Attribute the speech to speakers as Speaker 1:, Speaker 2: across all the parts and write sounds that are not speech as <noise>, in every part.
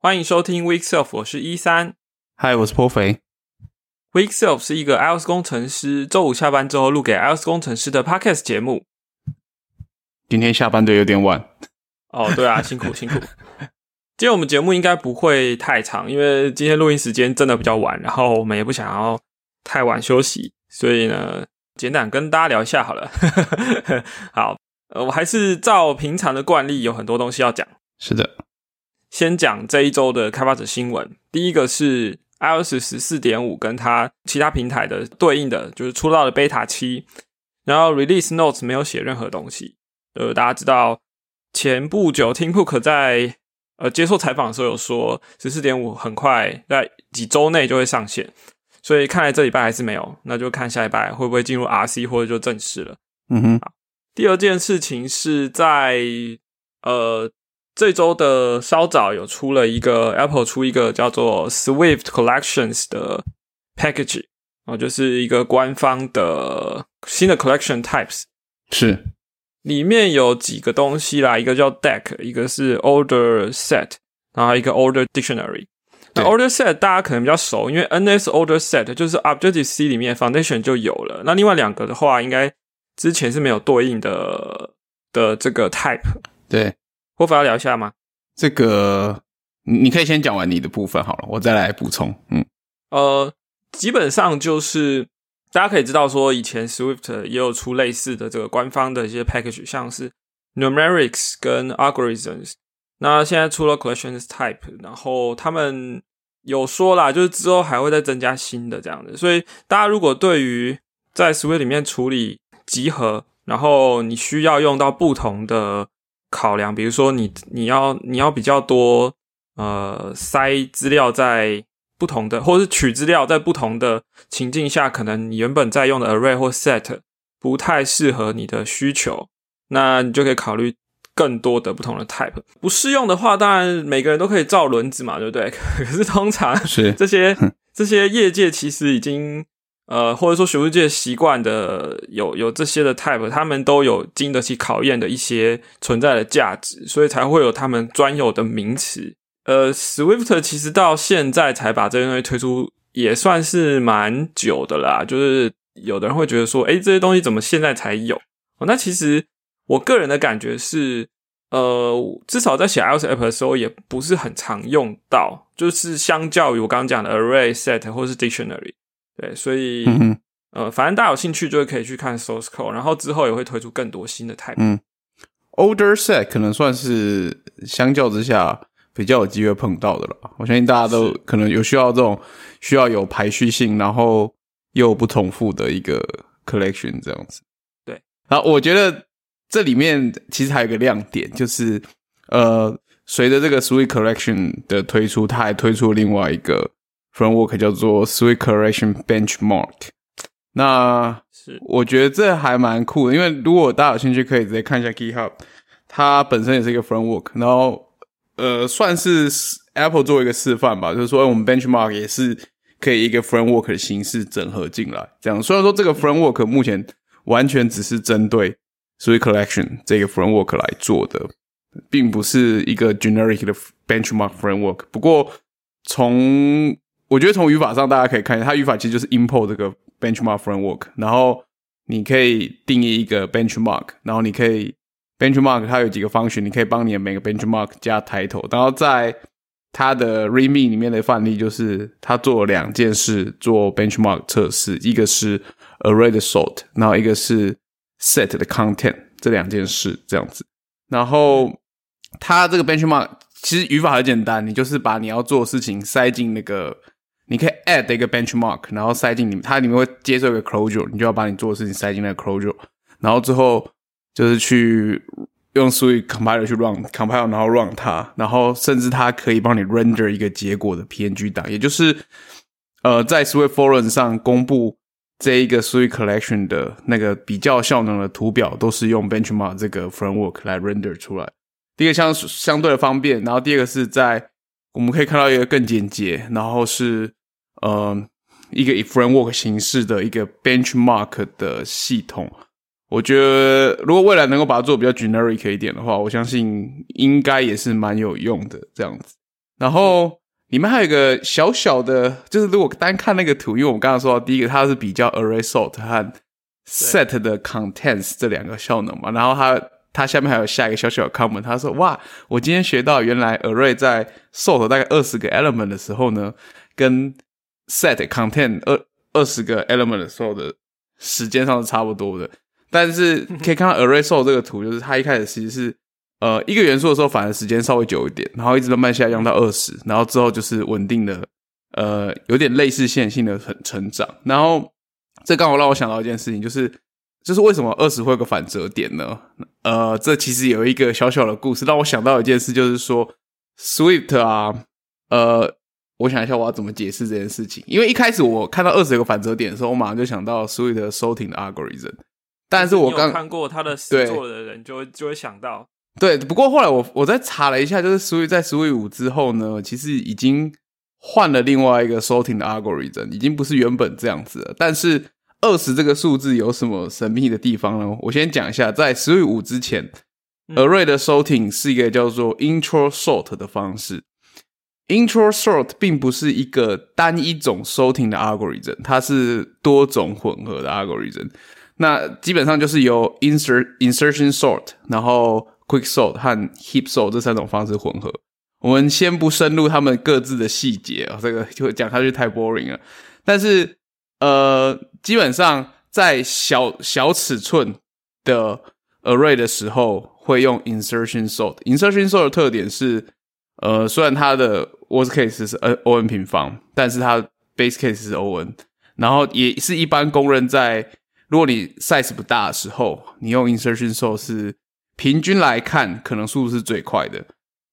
Speaker 1: 欢迎收听 Week Self，我是一三。
Speaker 2: 嗨，我是颇肥。
Speaker 1: Week Self 是一个 iOS 工程师周五下班之后录给 iOS 工程师的 Podcast 节目。
Speaker 2: 今天下班的有点晚。
Speaker 1: 哦，对啊，辛 <laughs> 苦辛苦。今天我们节目应该不会太长，因为今天录音时间真的比较晚，然后我们也不想要太晚休息，所以呢，简短跟大家聊一下好了。<laughs> 好，呃，我还是照平常的惯例，有很多东西要讲。
Speaker 2: 是的。
Speaker 1: 先讲这一周的开发者新闻。第一个是 iOS 十四点五跟它其他平台的对应的，就是出到了 Beta 七，然后 Release Notes 没有写任何东西。呃，大家知道前不久 Tim Cook 在呃接受采访的时候有说，十四点五很快在几周内就会上线，所以看来这礼拜还是没有，那就看下礼拜会不会进入 RC 或者就正式了。
Speaker 2: 嗯哼。
Speaker 1: 第二件事情是在呃。这周的稍早有出了一个 Apple 出一个叫做 Swift Collections 的 package 哦，就是一个官方的新的 collection types，
Speaker 2: 是
Speaker 1: 里面有几个东西啦，一个叫 Deck，一个是 Order Set，然后一个 Order Dictionary。那 Order Set 大家可能比较熟，因为 NS Order Set 就是 Objective C 里面 Foundation 就有了。那另外两个的话，应该之前是没有对应的的这个 type。
Speaker 2: 对。
Speaker 1: 我反要聊一下吗？
Speaker 2: 这个你可以先讲完你的部分好了，我再来补充。嗯，
Speaker 1: 呃，基本上就是大家可以知道说，以前 Swift 也有出类似的这个官方的一些 package，像是 numerics 跟 algorithms。那现在出了 collections type，然后他们有说啦，就是之后还会再增加新的这样子。所以大家如果对于在 Swift 里面处理集合，然后你需要用到不同的。考量，比如说你你要你要比较多呃塞资料在不同的，或者是取资料在不同的情境下，可能你原本在用的 array 或 set 不太适合你的需求，那你就可以考虑更多的不同的 type。不适用的话，当然每个人都可以造轮子嘛，对不对？<laughs> 可是通常
Speaker 2: 是
Speaker 1: 这些这些业界其实已经。呃，或者说学术界习惯的有有这些的 type，他们都有经得起考验的一些存在的价值，所以才会有他们专有的名词。呃，Swift 其实到现在才把这些东西推出，也算是蛮久的啦。就是有的人会觉得说，哎，这些东西怎么现在才有？哦，那其实我个人的感觉是，呃，至少在写 iOS app 的时候，也不是很常用到，就是相较于我刚刚讲的 array set 或是 dictionary。对，所以呃，反正大家有兴趣就可以去看 source code，然后之后也会推出更多新的 type。
Speaker 2: 嗯，older set 可能算是相较之下比较有机会碰到的了。我相信大家都可能有需要这种需要有排序性，然后又不重复的一个 collection 这样子。
Speaker 1: 对，
Speaker 2: 然后我觉得这里面其实还有个亮点，就是呃，随着这个 sweet collection 的推出，它还推出另外一个。Framework 叫做 Swift Correction Benchmark，那是我觉得这还蛮酷的，因为如果大家有兴趣，可以直接看一下 GitHub，它本身也是一个 Framework，然后呃，算是 Apple 做一个示范吧，就是说我们 Benchmark 也是可以一个 Framework 的形式整合进来，这样。虽然说这个 Framework 目前完全只是针对 Swift Collection 这个 Framework 来做的，并不是一个 generic 的 Benchmark Framework，不过从我觉得从语法上，大家可以看一下，它语法其实就是 import 这个 benchmark framework，然后你可以定义一个 benchmark，然后你可以 benchmark 它有几个方 n 你可以帮你的每个 benchmark 加 title，然后在它的 readme 里面的范例就是它做两件事做 benchmark 测试，一个是 array 的 sort，然后一个是 set 的 content 这两件事这样子，然后它这个 benchmark 其实语法很简单，你就是把你要做的事情塞进那个。你可以 add 一个 benchmark，然后塞进里面，它里面会接受一个 closure，你就要把你做的事情塞进那个 closure，然后之后就是去用 Swift compiler 去 run compile，然后 run 它，然后甚至它可以帮你 render 一个结果的 PNG 档，也就是呃在 Swift forum 上公布这一个 Swift collection 的那个比较效能的图表，都是用 benchmark 这个 framework 来 render 出来。第一个相相对的方便，然后第二个是在我们可以看到一个更简洁，然后是。呃，一个以 framework 形式的一个 benchmark 的系统，我觉得如果未来能够把它做比较 generic 一点的话，我相信应该也是蛮有用的。这样子，然后里面还有一个小小的，就是如果单看那个图，因为我们刚刚说到第一个，它是比较 array sort 和 set 的 contents 这两个效能嘛，然后它它下面还有下一个小小的 comment，他说哇，我今天学到原来 array 在 sort 大概二十个 element 的时候呢，跟 set content 二二十个 element 的时候的时间上是差不多的，但是可以看到 array sort 这个图，就是它一开始其实是。呃，一个元素的时候，反而时间稍微久一点，然后一直慢慢下降到二十，然后之后就是稳定的，呃，有点类似线性的成成长。然后这刚好让我想到一件事情，就是就是为什么二十会有个反折点呢？呃，这其实有一个小小的故事，让我想到一件事，就是说 Swift 啊，呃，我想一下我要怎么解释这件事情，因为一开始我看到二十有个反折点的时候，我马上就想到 Swift sorting 的 algorithm，但是我刚
Speaker 1: 看过他的实作的人就会就会想到。
Speaker 2: 对，不过后来我我再查了一下，就是 Swift 在 Swift 五之后呢，其实已经换了另外一个 sorting 的 algorithm，已经不是原本这样子了。但是二十这个数字有什么神秘的地方呢？我先讲一下，在 Swift 五之前，array 的 sorting 是一个叫做 intro sort 的方式。Intro sort 并不是一个单一种 sorting 的 algorithm，它是多种混合的 algorithm。那基本上就是由 insert insertion sort，然后 Quick sort 和 Heap sort 这三种方式混合，我们先不深入他们各自的细节啊，这个就讲下去太 boring 了。但是呃，基本上在小小尺寸的 array 的时候，会用 insertion sort。insertion sort 的特点是，呃，虽然它的 worst case 是 o n 平方，但是它 base case 是 o n，然后也是一般公认在如果你 size 不大的时候，你用 insertion sort 是。平均来看，可能速度是最快的。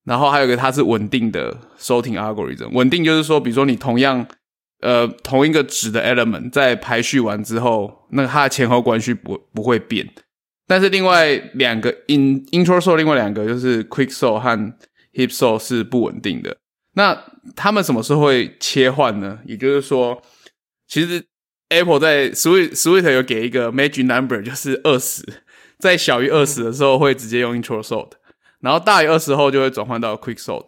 Speaker 2: 然后还有一个，它是稳定的 sorting algorithm。稳定就是说，比如说你同样呃同一个值的 element 在排序完之后，那它的前后关系不不会变。但是另外两个 in intro sort，另外两个就是 quick sort 和 heap sort 是不稳定的。那他们什么时候会切换呢？也就是说，其实 Apple 在 Swift Swift 有给一个 magic number，就是二十。在小于二十的时候会直接用 intro sort，然后大于二十后就会转换到 quick sort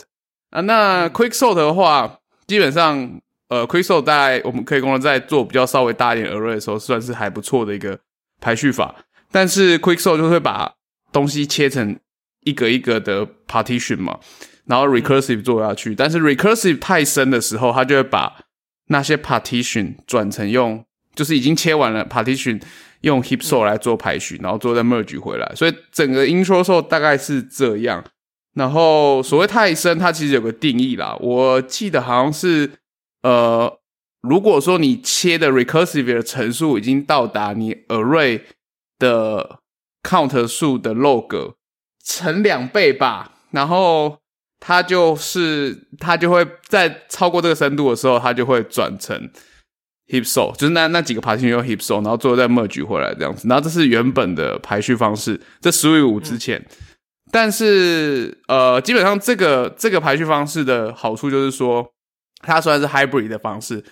Speaker 2: 啊。那 quick sort 的话，基本上呃 quick sort 在我们可以工作在做比较稍微大一点 array 的时候，算是还不错的一个排序法。但是 quick sort 就会把东西切成一个一个的 partition 嘛，然后 recursive 做下去。但是 recursive 太深的时候，它就会把那些 partition 转成用，就是已经切完了 partition。用 heap sort 来做排序，然后做再 merge 回来，所以整个 intro sort 大概是这样。然后所谓太深，它其实有个定义啦。我记得好像是，呃，如果说你切的 recursive 的层数已经到达你 array 的 count 数的 log 乘两倍吧，然后它就是它就会在超过这个深度的时候，它就会转成。Heap sort 就是那那几个排序用 Heap sort，然后最后再 merge 回来这样子。然后这是原本的排序方式，这十五之前。但是呃，基本上这个这个排序方式的好处就是说，它虽然是 hybrid 的方式，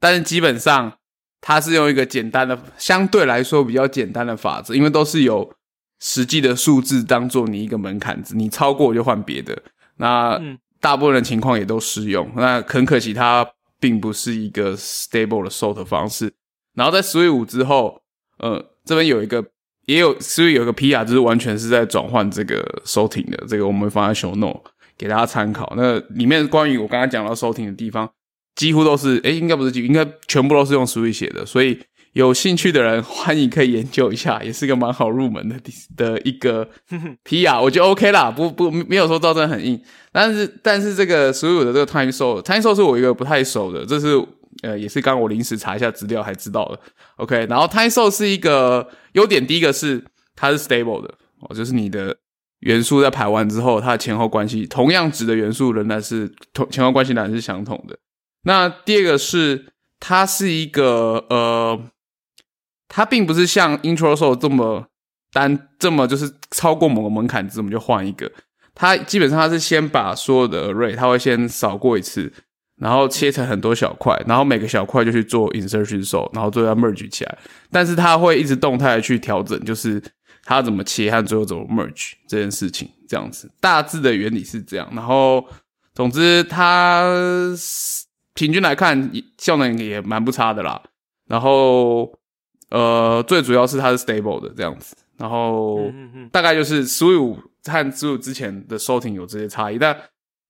Speaker 2: 但是基本上它是用一个简单的，相对来说比较简单的法则，因为都是有实际的数字当做你一个门槛值，你超过就换别的。那大部分的情况也都适用。那很可惜它。并不是一个 stable 的 sort 方式，然后在 Swift 五之后，呃，这边有一个也有 Swift 有一个 PR，就是完全是在转换这个 sorting 的，这个我们会放在 show note 给大家参考。那里面关于我刚才讲到 sorting 的地方，几乎都是，诶，应该不是几，应该全部都是用 Swift 写的，所以有兴趣的人欢迎可以研究一下，也是个蛮好入门的的一个 <laughs> PR，我觉得 OK 啦，不不没有说造真很硬。但是，但是这个所有的这个 time source，time source 是我一个不太熟的，这是呃，也是刚刚我临时查一下资料才知道的。OK，然后 time source 是一个优点，第一个是它是 stable 的哦，就是你的元素在排完之后，它的前后关系同样值的元素仍然是同前后关系仍然是相同的。那第二个是它是一个呃，它并不是像 intro source 这么单这么就是超过某个门槛值我们就换一个。它基本上它是先把所有的 array，它会先扫过一次，然后切成很多小块，然后每个小块就去做 insertion sort，然后最后 merge 起来。但是它会一直动态去调整，就是它怎么切和最后怎么 merge 这件事情，这样子大致的原理是这样。然后总之它平均来看效能也蛮不差的啦。然后呃，最主要是它是 stable 的这样子。然后大概就是五和 Sui 之前的收听有这些差异，但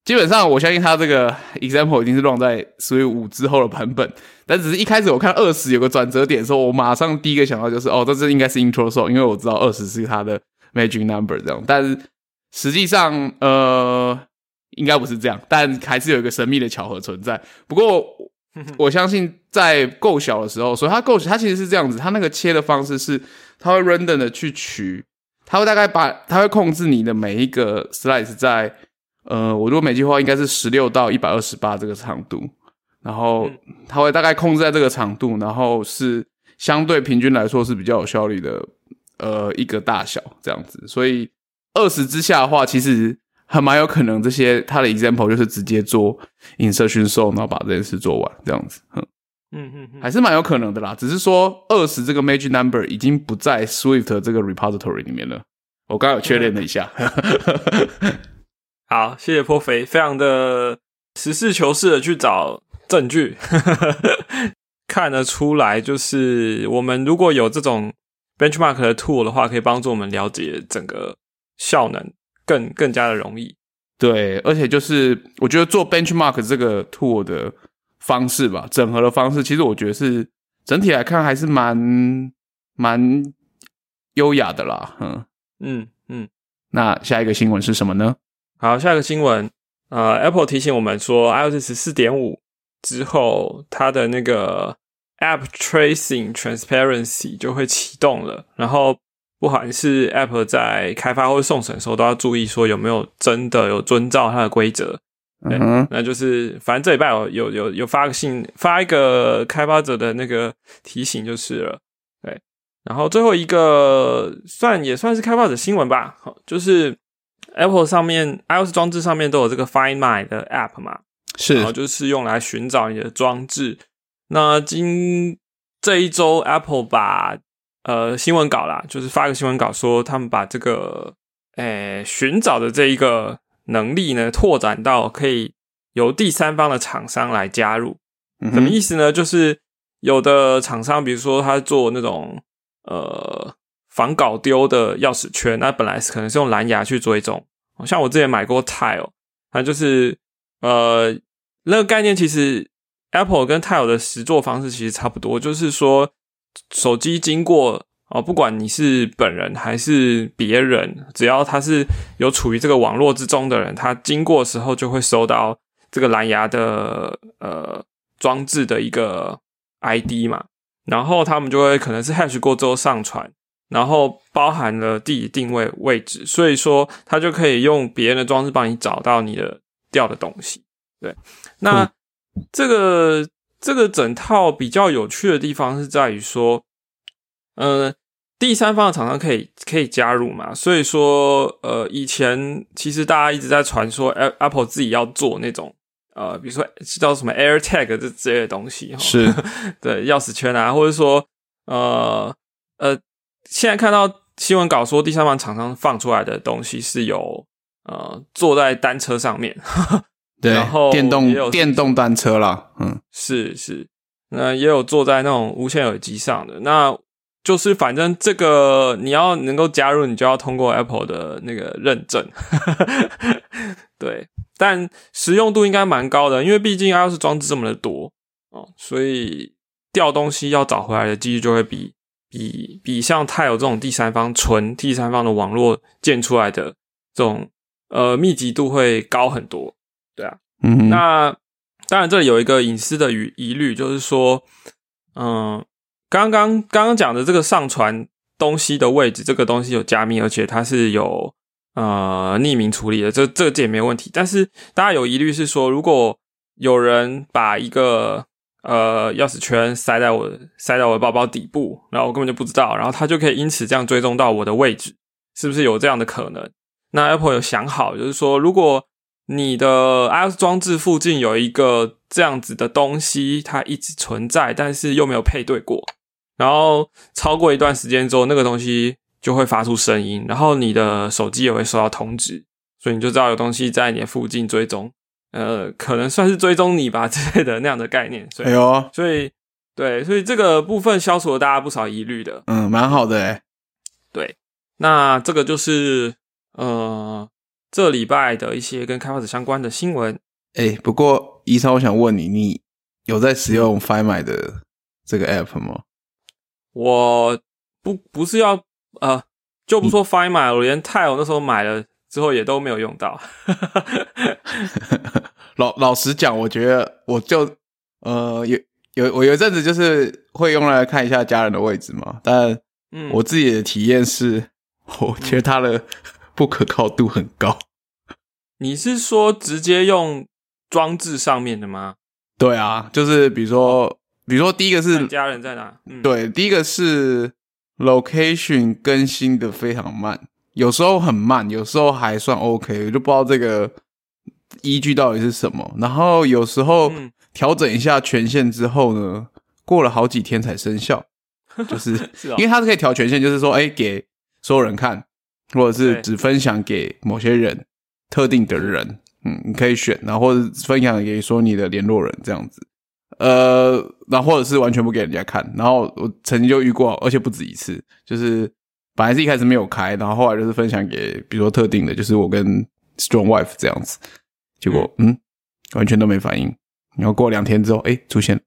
Speaker 2: 基本上我相信它这个 example 已经是 run 在 Sui 五之后的版本。但只是一开始我看二十有个转折点的时候，我马上第一个想到就是哦，这是应该是 intro song，因为我知道二十是它的 magic number 这样。但是实际上呃，应该不是这样，但还是有一个神秘的巧合存在。不过 <laughs> 我相信在够小的时候，所以它够小，它其实是这样子，它那个切的方式是。它会 random 的去取，它会大概把，它会控制你的每一个 slice 在，呃，我如果每句话应该是十六到一百二十八这个长度，然后它会大概控制在这个长度，然后是相对平均来说是比较有效率的，呃，一个大小这样子。所以二十之下的话，其实还蛮有可能这些他的 example 就是直接做 insertion s o 然后把这件事做完这样子，嗯。嗯嗯，还是蛮有可能的啦。只是说二十这个 magic number 已经不在 Swift 这个 repository 里面了。我刚刚有确认了一下。<laughs>
Speaker 1: 好，谢谢颇肥，非常的实事求是的去找证据，<laughs> 看得出来，就是我们如果有这种 benchmark 的 tool 的话，可以帮助我们了解整个效能更更加的容易。
Speaker 2: 对，而且就是我觉得做 benchmark 这个 tool 的。方式吧，整合的方式，其实我觉得是整体来看还是蛮蛮优雅的啦。嗯嗯嗯。那下一个新闻是什么呢？
Speaker 1: 好，下一个新闻，呃，Apple 提醒我们说，iOS 十四点五之后，它的那个 App Tracing Transparency 就会启动了。然后，不管是 App 在开发或送审的时候，都要注意说有没有真的有遵照它的规则。嗯，那就是反正这礼拜有有有有发个信，发一个开发者的那个提醒就是了。对，然后最后一个算也算是开发者新闻吧。好，就是 Apple 上面 iOS 装置上面都有这个 Find My 的 App 嘛，
Speaker 2: 是，
Speaker 1: 然后就是用来寻找你的装置。那今这一周 Apple 把呃新闻稿啦，就是发个新闻稿说他们把这个诶寻找的这一个。能力呢，拓展到可以由第三方的厂商来加入，什么意思呢？就是有的厂商，比如说他做那种呃防搞丢的钥匙圈，那本来是可能是用蓝牙去追踪。像我之前买过 Tile，它就是呃那个概念，其实 Apple 跟 Tile 的实作方式其实差不多，就是说手机经过。哦，不管你是本人还是别人，只要他是有处于这个网络之中的人，他经过时候就会收到这个蓝牙的呃装置的一个 ID 嘛，然后他们就会可能是 hash 过之后上传，然后包含了地理定位位置，所以说他就可以用别人的装置帮你找到你的掉的东西。对，那这个这个整套比较有趣的地方是在于说，嗯。第三方的厂商可以可以加入嘛？所以说，呃，以前其实大家一直在传说，Apple 自己要做那种，呃，比如说叫什么 AirTag 这这些东西，
Speaker 2: 是 <laughs>
Speaker 1: 对钥匙圈啊，或者说，呃呃，现在看到新闻稿说，第三方厂商放出来的东西是有，呃，坐在单车上面，
Speaker 2: 对，
Speaker 1: 然后
Speaker 2: 电动电动单车啦，嗯，
Speaker 1: 是是，那也有坐在那种无线耳机上的。那。就是反正这个你要能够加入，你就要通过 Apple 的那个认证，<laughs> 对，但实用度应该蛮高的，因为毕竟 iOS 装置这么的多哦，所以掉东西要找回来的几率就会比比比像泰有这种第三方纯第三方的网络建出来的这种呃密集度会高很多，对啊，嗯，那当然这里有一个隐私的疑疑虑，就是说，嗯。刚刚刚刚讲的这个上传东西的位置，这个东西有加密，而且它是有呃匿名处理的，这这这也没问题。但是大家有疑虑是说，如果有人把一个呃钥匙圈塞在我塞在我的包包底部，然后我根本就不知道，然后他就可以因此这样追踪到我的位置，是不是有这样的可能？那 Apple 有想好，就是说，如果你的 iOS 装置附近有一个这样子的东西，它一直存在，但是又没有配对过。然后超过一段时间之后，那个东西就会发出声音，然后你的手机也会收到通知，所以你就知道有东西在你的附近追踪。呃，可能算是追踪你吧之类的那样的概念。所以，
Speaker 2: 哎呦，
Speaker 1: 所以对，所以这个部分消除了大家不少疑虑的。
Speaker 2: 嗯，蛮好的哎。
Speaker 1: 对，那这个就是呃，这礼拜的一些跟开发者相关的新闻。
Speaker 2: 哎，不过医生，我想问你，你有在使用 Find My 的这个 app 吗？
Speaker 1: 我不不是要呃，就不说 Find My，我连 Tile 那时候买了之后也都没有用到。<laughs>
Speaker 2: 老老实讲，我觉得我就呃有有我有一阵子就是会用来看一下家人的位置嘛，但
Speaker 1: 嗯，
Speaker 2: 我自己的体验是，我觉得它的不可靠度很高。<laughs>
Speaker 1: 你是说直接用装置上面的吗？
Speaker 2: 对啊，就是比如说，比如说第一个是
Speaker 1: 家人在哪？嗯，
Speaker 2: 对，第一个是 location 更新的非常慢，有时候很慢，有时候还算 OK，我就不知道这个依据到底是什么。然后有时候
Speaker 1: 嗯
Speaker 2: 调整一下权限之后呢，过了好几天才生效，就是 <laughs> 因为它是可以调权限，就是说，哎，给所有人看，或者是只分享给某些人特定的人，嗯，你可以选，然后或者分享给说你的联络人这样子，呃，然后或者是完全不给人家看。然后我曾经就遇过，而且不止一次，就是本来是一开始没有开，然后后来就是分享给比如说特定的，就是我跟 Strong Wife 这样子，结果嗯完全都没反应。然后过两天之后，哎，出现了。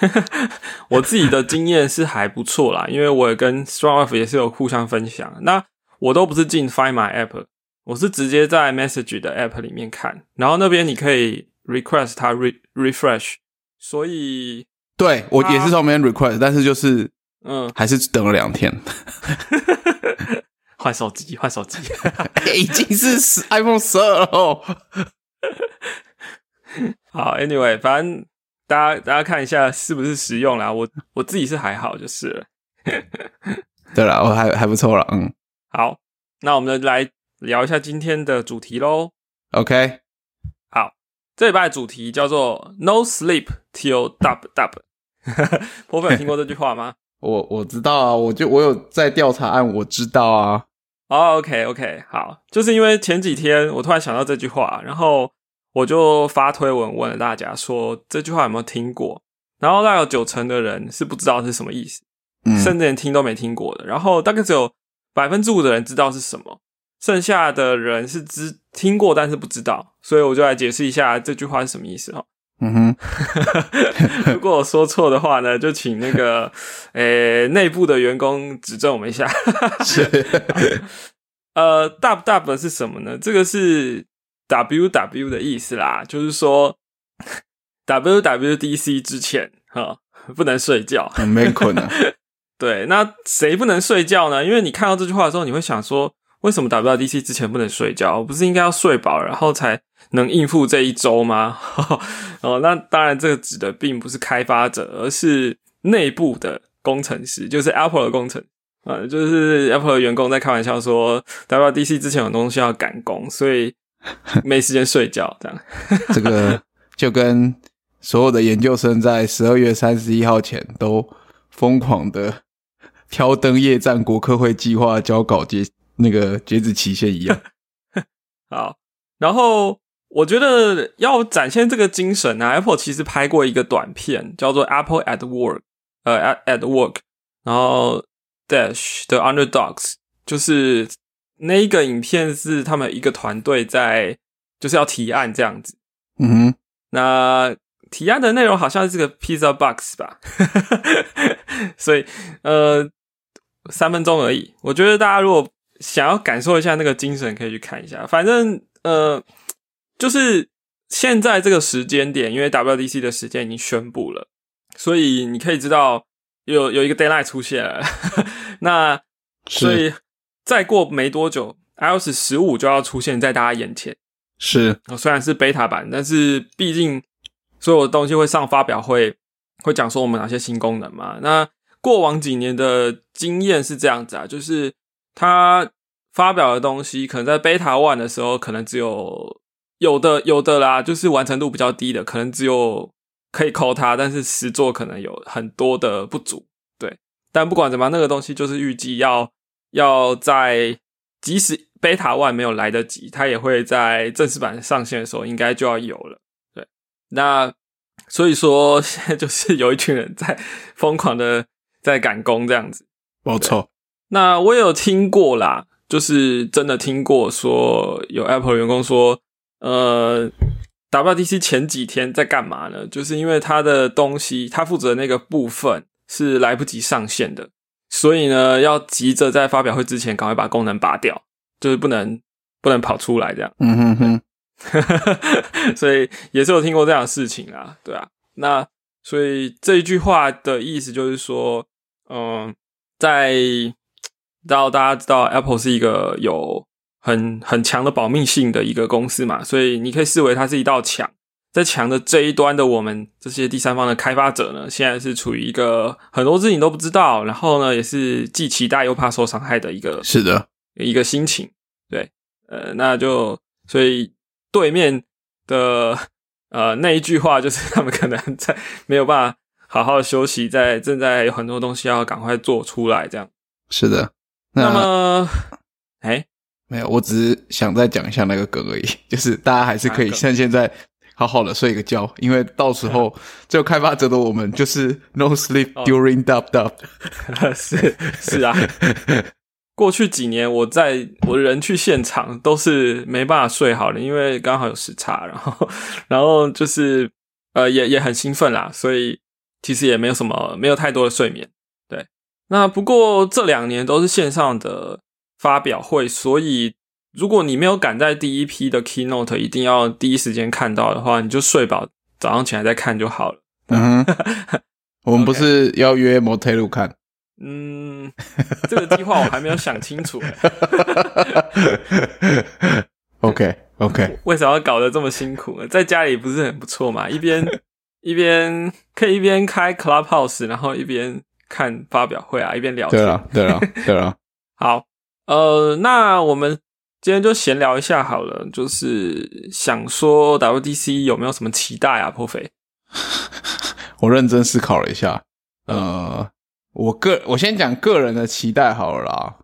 Speaker 2: <laughs>
Speaker 1: 我自己的经验是还不错啦，因为我也跟 Strong Wife 也是有互相分享。那我都不是进 Find My App，我是直接在 Message 的 App 里面看，然后那边你可以 request 它 re refresh，所以
Speaker 2: 对我也是
Speaker 1: 啊
Speaker 2: 从那边 request，但是就是
Speaker 1: 嗯，
Speaker 2: 还是等了两天。<laughs>
Speaker 1: 换手机，换手机。
Speaker 2: 欸 <laughs> 已经是十 iPhone 十二了哦。<laughs>
Speaker 1: 好，Anyway，反正大家大家看一下是不是实用啦。我我自己是还好就是了。
Speaker 2: 对了，我还还不错了，嗯
Speaker 1: 好，那我们来聊一下今天的主题喽。
Speaker 2: ，OK，
Speaker 1: 好，这礼拜的主题叫做 “No sleep till dub dub”。<laughs> 波粉有听过这句话吗？<laughs>
Speaker 2: 我我知道啊，我就我有在调查案，我知道啊，
Speaker 1: 哦、o k OK，好，就是因为前几天我突然想到这句话，然后我就发推文问了大家说这句话有没有听过，然后大概有九成的人是不知道是什么意思，
Speaker 2: 嗯，
Speaker 1: 甚至连听都没听过的，然后大概只有百分之五的人知道是什么，剩下的人是知听过但是不知道，所以我就来解释一下这句话是什么意思哈。
Speaker 2: 嗯哼，<laughs>
Speaker 1: 如果我说错的话呢，就请那个 <laughs> 呃内部的员工指正我们一下。
Speaker 2: 是，<laughs>
Speaker 1: 呃，dub dub 是什么呢？这个是 W W 的意思啦，就是说 W W D C 之前哈不能睡觉。
Speaker 2: 很没困啊，
Speaker 1: 对，那谁不能睡觉呢？因为你看到这句话的时候，你会想说，为什么 WWDC 之前不能睡觉？不是应该要睡饱，然后才能应付这一周吗？<laughs> 哦，那当然，这个指的并不是开发者，而是内部的工程师，就是 Apple 的工程。呃，就是 Apple 的员工在开玩笑说，WWDC 之前有东西要赶工，所以没时间睡觉，这样。<laughs>
Speaker 2: 这个就跟所有的研究生在十二月三十一号前都疯狂的挑灯夜战国科会计划交稿截那个截止期限一样。<laughs>
Speaker 1: 好，然后我觉得要展现这个精神呢、a p p l e 其实拍过一个短片，叫做 Apple at Work，呃，at at Work，然后 Dash 的 Underdogs，就是那一个影片是他们一个团队在就是要提案这样子。
Speaker 2: 嗯哼，
Speaker 1: 那提案的内容好像是个 Pizza Box 吧，<laughs> 所以呃三分钟而已。我觉得大家如果想要感受一下那个精神，可以去看一下。反正呃，就是现在这个时间点，因为 WDC 的时间已经宣布了，所以你可以知道有有一个 deadline 出现了。<laughs> 那所以再过没多久，iOS 十五就要出现在大家眼前。
Speaker 2: 是
Speaker 1: 哦，虽然是 beta 版，但是毕竟所有的东西会上发表会，会讲说我们哪些新功能嘛。那过往几年的经验是这样子啊，就是他发表的东西，可能在 beta one 的时候，可能只有有的有的啦，就是完成度比较低的，可能只有可以扣它，但是实作可能有很多的不足。对，但不管怎么样，那个东西就是预计要要在即使 Beta One 没有来得及，它也会在正式版上线的时候应该就要有了。对，那所以说现在就是有一群人在疯狂的在赶工这样子。
Speaker 2: 没错。
Speaker 1: 那我有听过啦，就是真的听过说有 Apple 员工说，呃，WDC 前几天在干嘛呢？就是因为他的东西，他负责那个部分是来不及上线的，所以呢，要急着在发表会之前赶快把功能拔掉，就是不能不能跑出来这样。
Speaker 2: 嗯哼哼。<laughs>
Speaker 1: 所以也是有听过这样的事情啊，对啊。那所以这一句话的意思就是说，嗯，在。到大家知道，Apple 是一个有很很强的保密性的一个公司嘛，所以你可以视为它是一道墙。在墙的这一端的我们这些第三方的开发者呢，现在是处于一个很多事情都不知道，然后呢，也是既期待又怕受伤害的一个
Speaker 2: 是的
Speaker 1: 一个心情。对，呃，那就所以对面的呃那一句话就是他们可能在没有办法好好休息，在正在有很多东西要赶快做出来，这样
Speaker 2: 是的。
Speaker 1: 那么，哎，
Speaker 2: 没有，我只是想再讲一下那个梗而已。<laughs> 就是大家还是可以像现在好好的睡个觉，因为到时候 <laughs> 就开发者的我们就是 no sleep during dub dub。<laughs>
Speaker 1: 是是啊，过去几年我在我人去现场都是没办法睡好的，因为刚好有时差，然后然后就是呃也也很兴奋啦，所以其实也没有什么没有太多的睡眠。对那不过这两年都是线上的发表会，所以如果你没有赶在第一批的 keynote，一定要第一时间看到的话，你就睡饱，早上起来再看就好了。
Speaker 2: 嗯，<laughs> 我们不是要约摩天路看？
Speaker 1: 嗯，这个计划我还没有想清楚。<laughs>
Speaker 2: OK OK，
Speaker 1: 为什么要搞得这么辛苦呢？在家里不是很不错嘛？一边一边可以一边开 Clubhouse，然后一边。看发表会啊，一边聊天。
Speaker 2: 对啊，对啊，<laughs> 对啊。
Speaker 1: 好，呃，那我们今天就闲聊一下好了。就是想说，WDC 有没有什么期待啊？破费，<laughs>
Speaker 2: 我认真思考了一下。呃，我个我先讲个人的期待好了啦。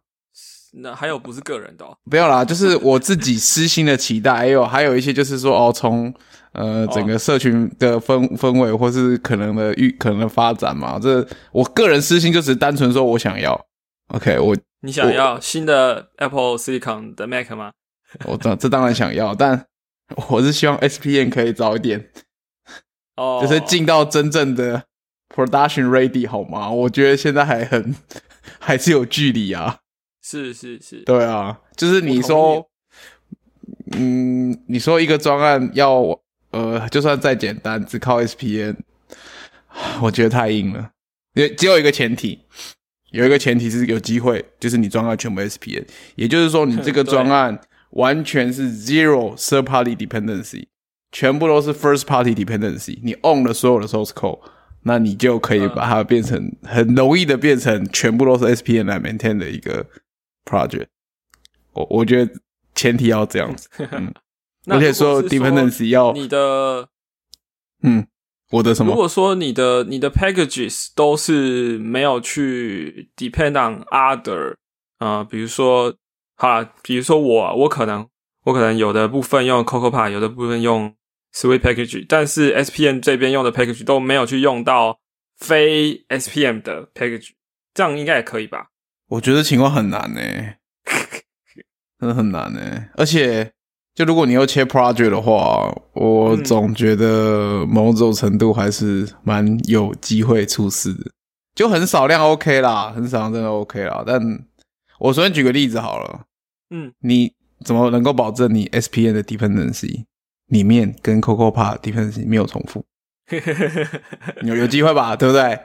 Speaker 1: 那还有不是个人的？
Speaker 2: 哦不要啦，就是我自己私心的期待。还有还有一些就是说，哦，从。呃，整个社群的氛氛围，或是可能的预可能的发展嘛，这我个人私心就只是单纯说我想要，OK，我
Speaker 1: 你想要新的 Apple Silicon 的 Mac 吗？<laughs>
Speaker 2: 我这这当然想要，但 <laughs> 我是希望 SPN 可以早一点，
Speaker 1: 哦，
Speaker 2: 就是进到真正的 Production Ready 好吗？我觉得现在还很 <laughs> 还是有距离啊，
Speaker 1: 是是是，
Speaker 2: 对啊，就是你说，嗯，你说一个专案要。呃，就算再简单，只靠 SPN，我觉得太硬了。也只有一个前提，有一个前提是有机会，就是你专案全部 SPN，也就是说你这个 <laughs> 专案完全是 zero third party dependency，全部都是 first party dependency。你 own 了所有的 source code，那你就可以把它变成很容易的变成全部都是 SPN 来 maintain 的一个 project。我我觉得前提要这样子。<laughs> 嗯。而且说 dependency 要
Speaker 1: 你的，
Speaker 2: 嗯，我的什么？
Speaker 1: 如果说你的你的 packages 都是没有去 depend on other 啊，比如说，好，比如说我我可能我可能有的部分用 CocoaPod，有的部分用 Sweet Package，但是 SPM 这边用的 package 都没有去用到非 SPM 的 package，这样应该也可以吧？
Speaker 2: 我觉得情况很难呢，<laughs> 真的很难呢，而且。就如果你要切 project 的话，我总觉得某种程度还是蛮有机会出事的。就很少量 OK 啦，很少量真的 OK 啦。但我随便举个例子好了，
Speaker 1: 嗯，
Speaker 2: 你怎么能够保证你 SPN 的 dependency 里面跟 CocoaPod dependency 没有重复？<laughs> 有有机会吧？对不对？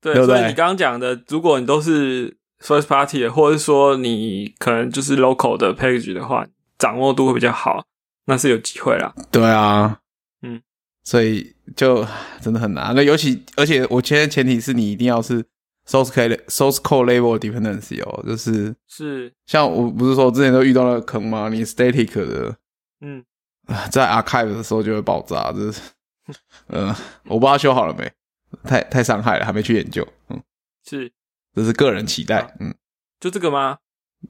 Speaker 1: 对，所以你刚刚讲的，如果你都是 first party 的，或者是说你可能就是 local 的 package 的话。掌握度会比较好，那是有机会啦。
Speaker 2: 对啊，
Speaker 1: 嗯，
Speaker 2: 所以就真的很难。那尤其而且，我现在前提是你一定要是 source code source code level dependency 哦，就是
Speaker 1: 是
Speaker 2: 像我不是说之前都遇到了坑吗？你 static 的，
Speaker 1: 嗯，
Speaker 2: 在 archive 的时候就会爆炸，这是，嗯，我不知道修好了没，太太伤害了，还没去研究。嗯，
Speaker 1: 是，
Speaker 2: 这是个人期待。嗯，
Speaker 1: 就这个吗？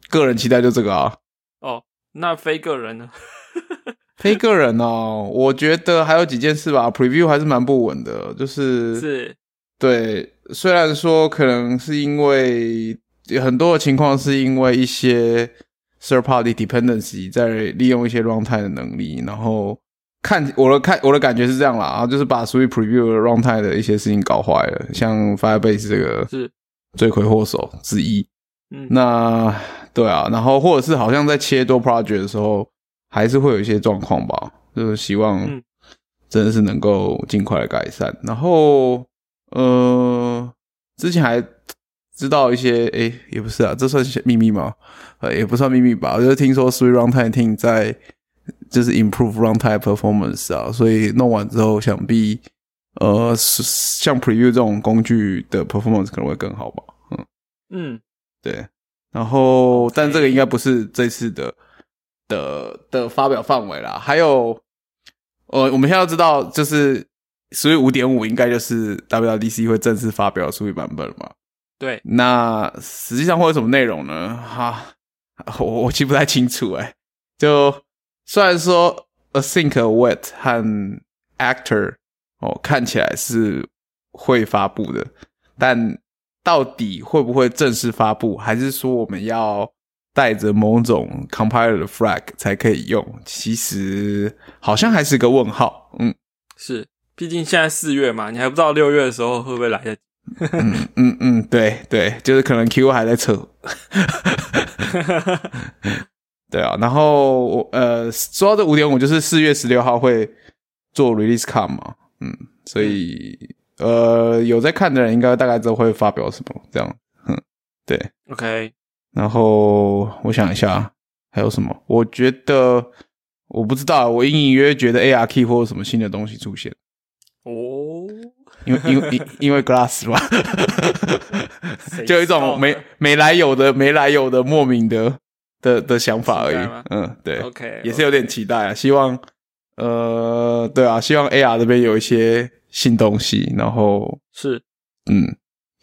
Speaker 2: 个人期待就这个啊。
Speaker 1: 哦，那非个人呢？<laughs>
Speaker 2: 非个人哦，我觉得还有几件事吧。Preview 还是蛮不稳的，就是
Speaker 1: 是
Speaker 2: 对，虽然说可能是因为很多的情况是因为一些 third party dependency 在利用一些 runtime 的能力，然后看我的看我的感觉是这样啦，啊，就是把所有 preview 的 runtime 的一些事情搞坏了，像 Firebase 这个
Speaker 1: 是
Speaker 2: 罪魁祸首之一。
Speaker 1: 嗯，
Speaker 2: 那对啊，然后或者是好像在切多 project 的时候，还是会有一些状况吧，就是希望
Speaker 1: 嗯
Speaker 2: 真的是能够尽快的改善。然后呃，之前还知道一些，诶，也不是啊，这算是秘密吗？呃，也不算秘密吧，就是听说 Three Runtime Team 在就是 improve runtime performance 啊，所以弄完之后，想必呃，是像 Preview 这种工具的 performance 可能会更好吧。嗯，
Speaker 1: 嗯，
Speaker 2: 对。然后，但这个应该不是这次的的的发表范围啦。还有，呃，我们现在要知道，就是 Swift 五点五应该就是 WWDC 会正式发表的 Swift 版本了嘛？
Speaker 1: 对，
Speaker 2: 那实际上会有什么内容呢？哈，我我记不太清楚哎、就虽然说 Async Await 和 Actor 哦看起来是会发布的，但到底会不会正式发布，还是说我们要带着某种 compiler 的 flag 才可以用？其实好像还是个问号。嗯
Speaker 1: 是，毕竟现在四月嘛，你还不知道六月的时候会不会来得及。
Speaker 2: 嗯嗯嗯，对对，就是可能 Q 还在测。<laughs> 对啊，然后我呃，说到这五点五，就是四月十六号会做 release card 嘛，嗯，所以呃，有在看的人应该大概知道会发表什么，这样，嗯，对。
Speaker 1: OK，
Speaker 2: 然后我想一下还有什么，我觉得我不知道，我隐隐约约觉得 ARKey 或者什么新的东西出现，
Speaker 1: 哦，
Speaker 2: 因为因为因因为 Glass 吧，<laughs> 就有一种没没来由的没来由的莫名的的的想法而已。嗯，对。
Speaker 1: OK，
Speaker 2: 也是有点期待啊，希望呃，对啊，希望 AR 这边有一些新东西，然后
Speaker 1: 是。
Speaker 2: 嗯。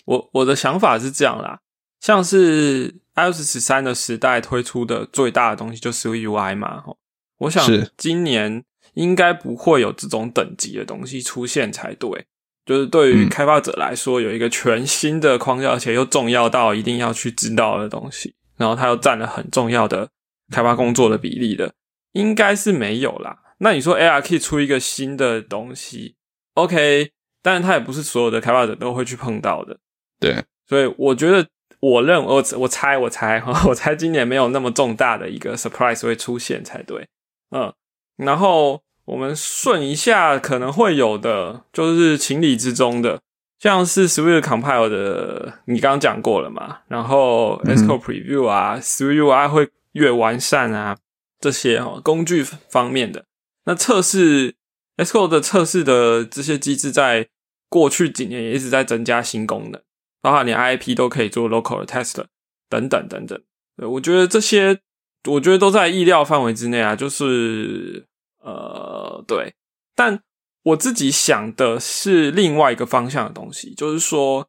Speaker 1: 我我的想法是这样啦，像是 iOS 十三的时代推出的最大的东西就是 UI 嘛，吼。我想
Speaker 2: 是。
Speaker 1: 今年应该不会有这种等级的东西出现才对。就是对于
Speaker 2: 嗯。
Speaker 1: 开发者来说，有一个全新的框架，而且又重要到一定要去知道的东西，然后它又占了很重要的开发工作的比例的，应该是没有啦。那你说 ARKey 出一个新的东西，OK，但是它也不是所有的开发者都会去碰到的。
Speaker 2: 对，
Speaker 1: 所以我觉得，我认我我猜我猜 <laughs> 我猜今年没有那么重大的一个 surprise 会出现才对，嗯，然后我们顺一下可能会有的，就是情理之中的，像是 Swift Compile 的，你刚刚讲过了嘛，然后
Speaker 2: 嗯
Speaker 1: Xcode Preview 啊、Swift UI 会越完善啊，这些哦工具方面的，那测试 Xcode 的测试的这些机制，在过去几年也一直在增加新功能。包含连 IP 都可以做 local 的 test 等等等等。对我觉得这些，我觉得都在意料范围之内啊。就是呃，对，但我自己想的是另外一个方向的东西，就是说，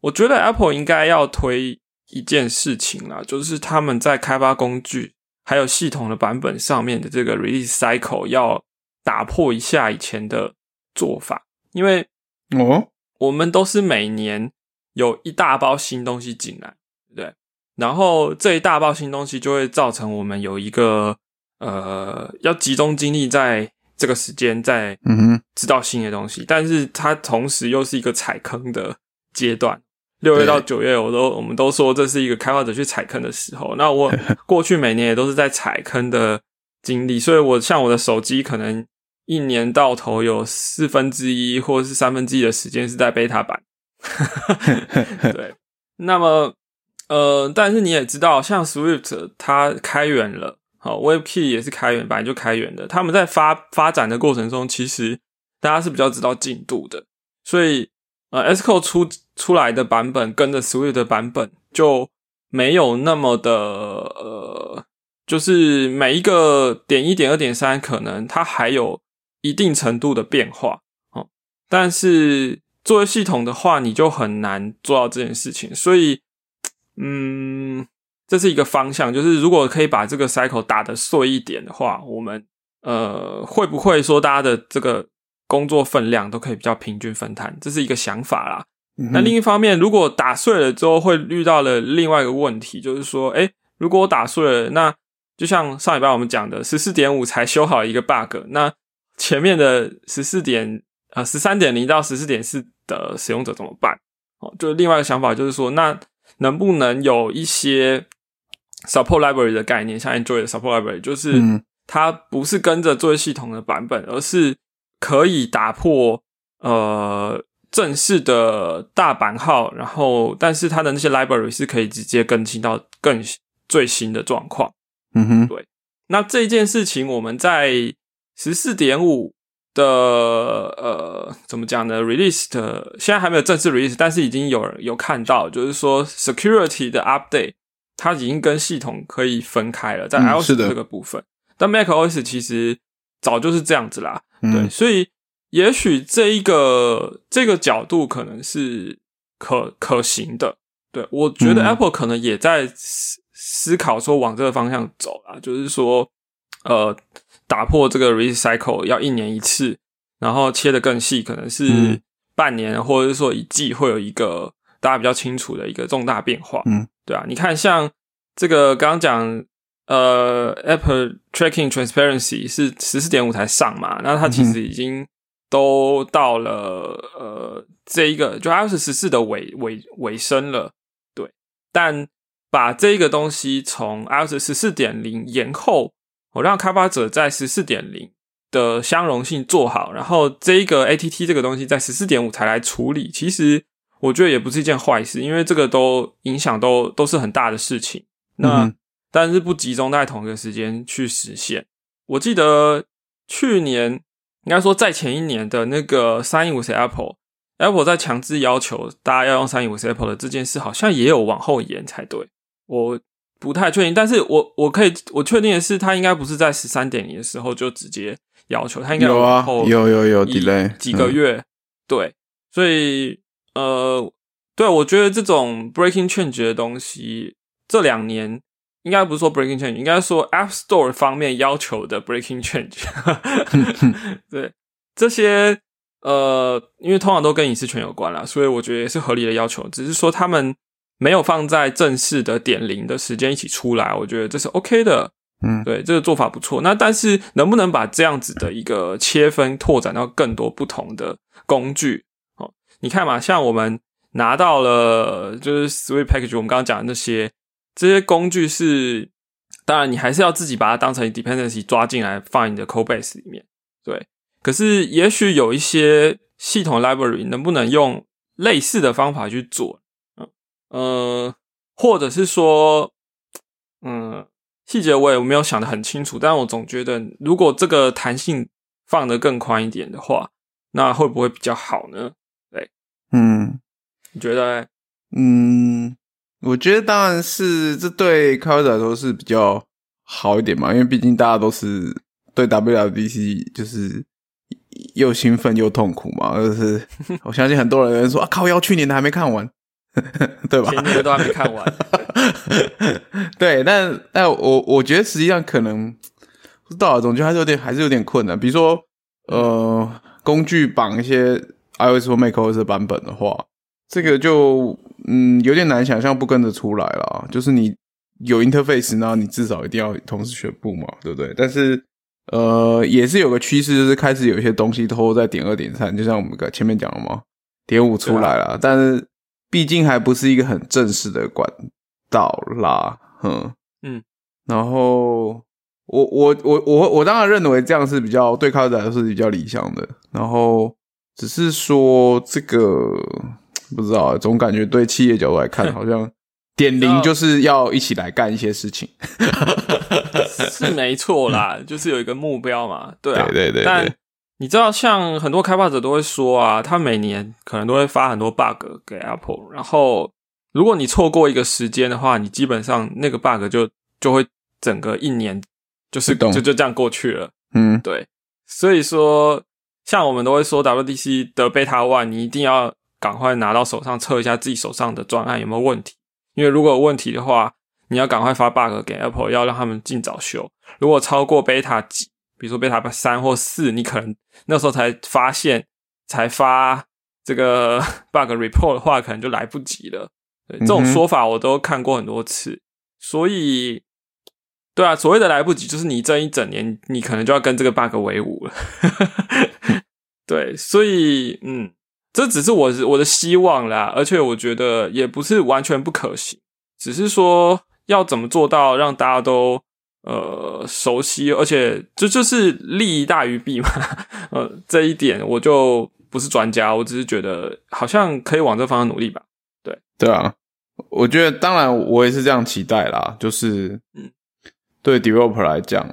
Speaker 1: 我觉得 Apple 应该要推一件事情啦，就是他们在开发工具还有系统的版本上面的这个 release cycle 要打破一下以前的做法，因为
Speaker 2: 哦，
Speaker 1: 我们都是每年有一大包新东西进来，对不对？然后这一大包新东西就会造成我们有一个呃，要集中精力在这个时间在
Speaker 2: 嗯哼，
Speaker 1: 知道新的东西，但是它同时又是一个踩坑的阶段。六月到九月，我都我们都说这是一个开发者去踩坑的时候。那我 <laughs> 过去每年也都是在踩坑的经历，所以我像我的手机，可能一年到头有四分之一或者是三分之一的时间是在 beta 版。<laughs> 对，那么呃，但是你也知道，像 Swift 它开源了，好，WebKey 也是开源，本来就开源的。他们在发发展的过程中，其实大家是比较知道进度的，所以呃，Xcode 出出来的版本跟着 Swift 的版本就没有那么的呃，就是每一个点一点二点三，可能它还有一定程度的变化哦，但是作为系统的话，你就很难做到这件事情，所以。嗯，这是一个方向，就是如果可以把这个 cycle 打得碎一点的话，我们呃会不会说大家的这个工作分量都可以比较平均分摊？这是一个想法啦。那另一方面，如果打碎了之后，会遇到了另外一个问题，就是说，哎，如果我打碎了，那就像上礼拜我们讲的，十四点五才修好一个 bug，那前面的十四点啊十三点零到十四点四的使用者怎么办？哦，就另外一个想法就是说，那能不能有一些 support library 的概念，像 Android 的 support library，就是它不是跟着作业系统的版本，而是可以打破呃。正式的大版号，然后但是它的那些 library 是可以直接更新到更最新的状况。
Speaker 2: 嗯哼，
Speaker 1: 对。那这件事情我们在十四点五的呃怎么讲呢？release 的现在还没有正式 release，但是已经有人有看到，就是说 security 的 update 它已经跟系统可以分开了，在 iOS 这个部分。但 macOS 其实早就是这样子啦，对，所以。也许这一个这个角度可能是可可行的，对我觉得 Apple 可能也在思思考说往这个方向走啊，就是说呃打破这个 recycle 要一年一次，然后切的更细，可能是半年或者是说一季会有一个大家比较清楚的一个重大变化，
Speaker 2: 嗯，
Speaker 1: 对啊，你看像这个刚刚讲呃 Apple Tracking Transparency 是十四点五才上嘛，那它其实已经。都到了呃，这一个就 iOS 十四的尾尾尾声了，对。但把这个东西从 iOS 十四点零延后，我让开发者在十四点零的相容性做好，然后这一个 ATT 这个东西在十四点五才来处理，其实我觉得也不是一件坏事，因为这个都影响都都是很大的事情。那但是不集中在同一个时间去实现。我记得去年。应该说，在前一年的那个三一五 C Apple，Apple 在强制要求大家要用三一五 C Apple 的这件事，好像也有往后延才对。我不太确定，但是我我可以我确定的是，它应该不是在十三点零的时候就直接要求，它应该
Speaker 2: 有啊，有有有
Speaker 1: delay 几个月。对，所以呃，对我觉得这种 breaking change 的东西，这两年。应该不是说 breaking change，应该说 App Store 方面要求的 breaking change。<laughs> 对这些呃，因为通常都跟隐私权有关啦，所以我觉得也是合理的要求。只是说他们没有放在正式的点零的时间一起出来，我觉得这是 OK 的。
Speaker 2: 嗯，
Speaker 1: 对，这个做法不错。那但是能不能把这样子的一个切分拓展到更多不同的工具？你看嘛，像我们拿到了就是 Sweet Package，我们刚刚讲的那些。这些工具是，当然你还是要自己把它当成 dependency 抓进来放你的 code base 里面，对。可是也许有一些系统 library 能不能用类似的方法去做？嗯呃，或者是说，嗯，细节我也没有想的很清楚，但我总觉得如果这个弹性放得更宽一点的话，那会不会比较好呢？对，
Speaker 2: 嗯，
Speaker 1: 你觉得？
Speaker 2: 嗯。我觉得当然是这对开发者来说是比较好一点嘛，因为毕竟大家都是对 WWDC 就是又兴奋又痛苦嘛，就是 <laughs> 我相信很多人说啊，靠，要去年的还没看完，<laughs> 对吧？
Speaker 1: 前年的都还没看完，<laughs>
Speaker 2: 对，但但我我觉得实际上可能不知道，总觉得还是有点还是有点困难。比如说呃，工具绑一些 iOS 或 macOS 版本的话。这个就嗯有点难想象不跟着出来了，就是你有 interface 那，你至少一定要同时宣布嘛，对不对？但是呃也是有个趋势，就是开始有一些东西偷偷在点二点三，就像我们刚前面讲了嘛，点五出来了，但是毕竟还不是一个很正式的管道啦，哼。
Speaker 1: 嗯，
Speaker 2: 然后我我我我我当然认为这样是比较对开发者来说是比较理想的，然后只是说这个。<tsk> 不知道，总感觉对企业角度来看，<laughs> 好像点零就是要一起来干一些事情，<laughs>
Speaker 1: 是没错啦，<laughs> 就是有一个目标嘛，对啊，
Speaker 2: 对对对。
Speaker 1: 但你知道，像很多开发者都会说啊，他每年可能都会发很多 bug 给 Apple，然后如果你错过一个时间的话，你基本上那个 bug 就就会整个一年就是就就这样过去了，
Speaker 2: 嗯，
Speaker 1: 对。所以说，像我们都会说 WDC 的 Beta One，你一定要。赶快拿到手上测一下自己手上的专案有没有问题，因为如果有问题的话，你要赶快发 bug 给 Apple，要让他们尽早修。如果超过 beta 几，比如说 beta 三或四，你可能那时候才发现，才发这个 <laughs> bug report 的话，可能就来不及了。对，这种说法我都看过很多次，所以，对啊，所谓的来不及，就是你这一整年，你可能就要跟这个 bug 为伍了。对，所以，嗯，这只是我我的希望啦，而且我觉得也不是完全不可行，只是说要怎么做到让大家都呃熟悉，而且这就是利益大于弊嘛。呃，这一点我就不是专家，我只是觉得好像可以往这方向努力吧。对，
Speaker 2: 对啊，我觉得当然我也是这样期待啦，就是嗯，对 developer 来讲，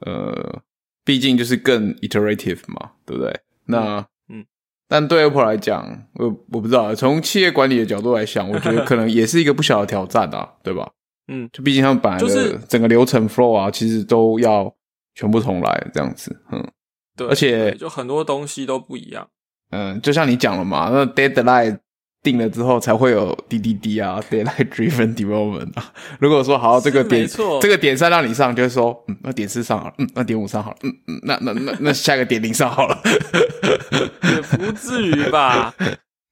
Speaker 2: 呃，毕竟就是更 iterative 嘛，对不对？那嗯，但对 Apple 来讲，我我不知道，从企业管理的角度来想，我觉得可能也是一个不小的挑战啊，对吧？<laughs> 嗯，就毕竟他们本来的整个流程 flow 啊，其实都要全部重来这样子，嗯，
Speaker 1: 对，
Speaker 2: 而且
Speaker 1: 就很多东西都不一样，
Speaker 2: 嗯，就像你讲了嘛，那 deadline。定了之后才会有 DDD 啊，<laughs> Deadline Driven Development 啊。如果说好，这个点这个点三让你上，就是说，嗯，那点四上好了，嗯，那点五上好了，嗯嗯，那那那那下个点零上好了，<laughs>
Speaker 1: 也不至于吧？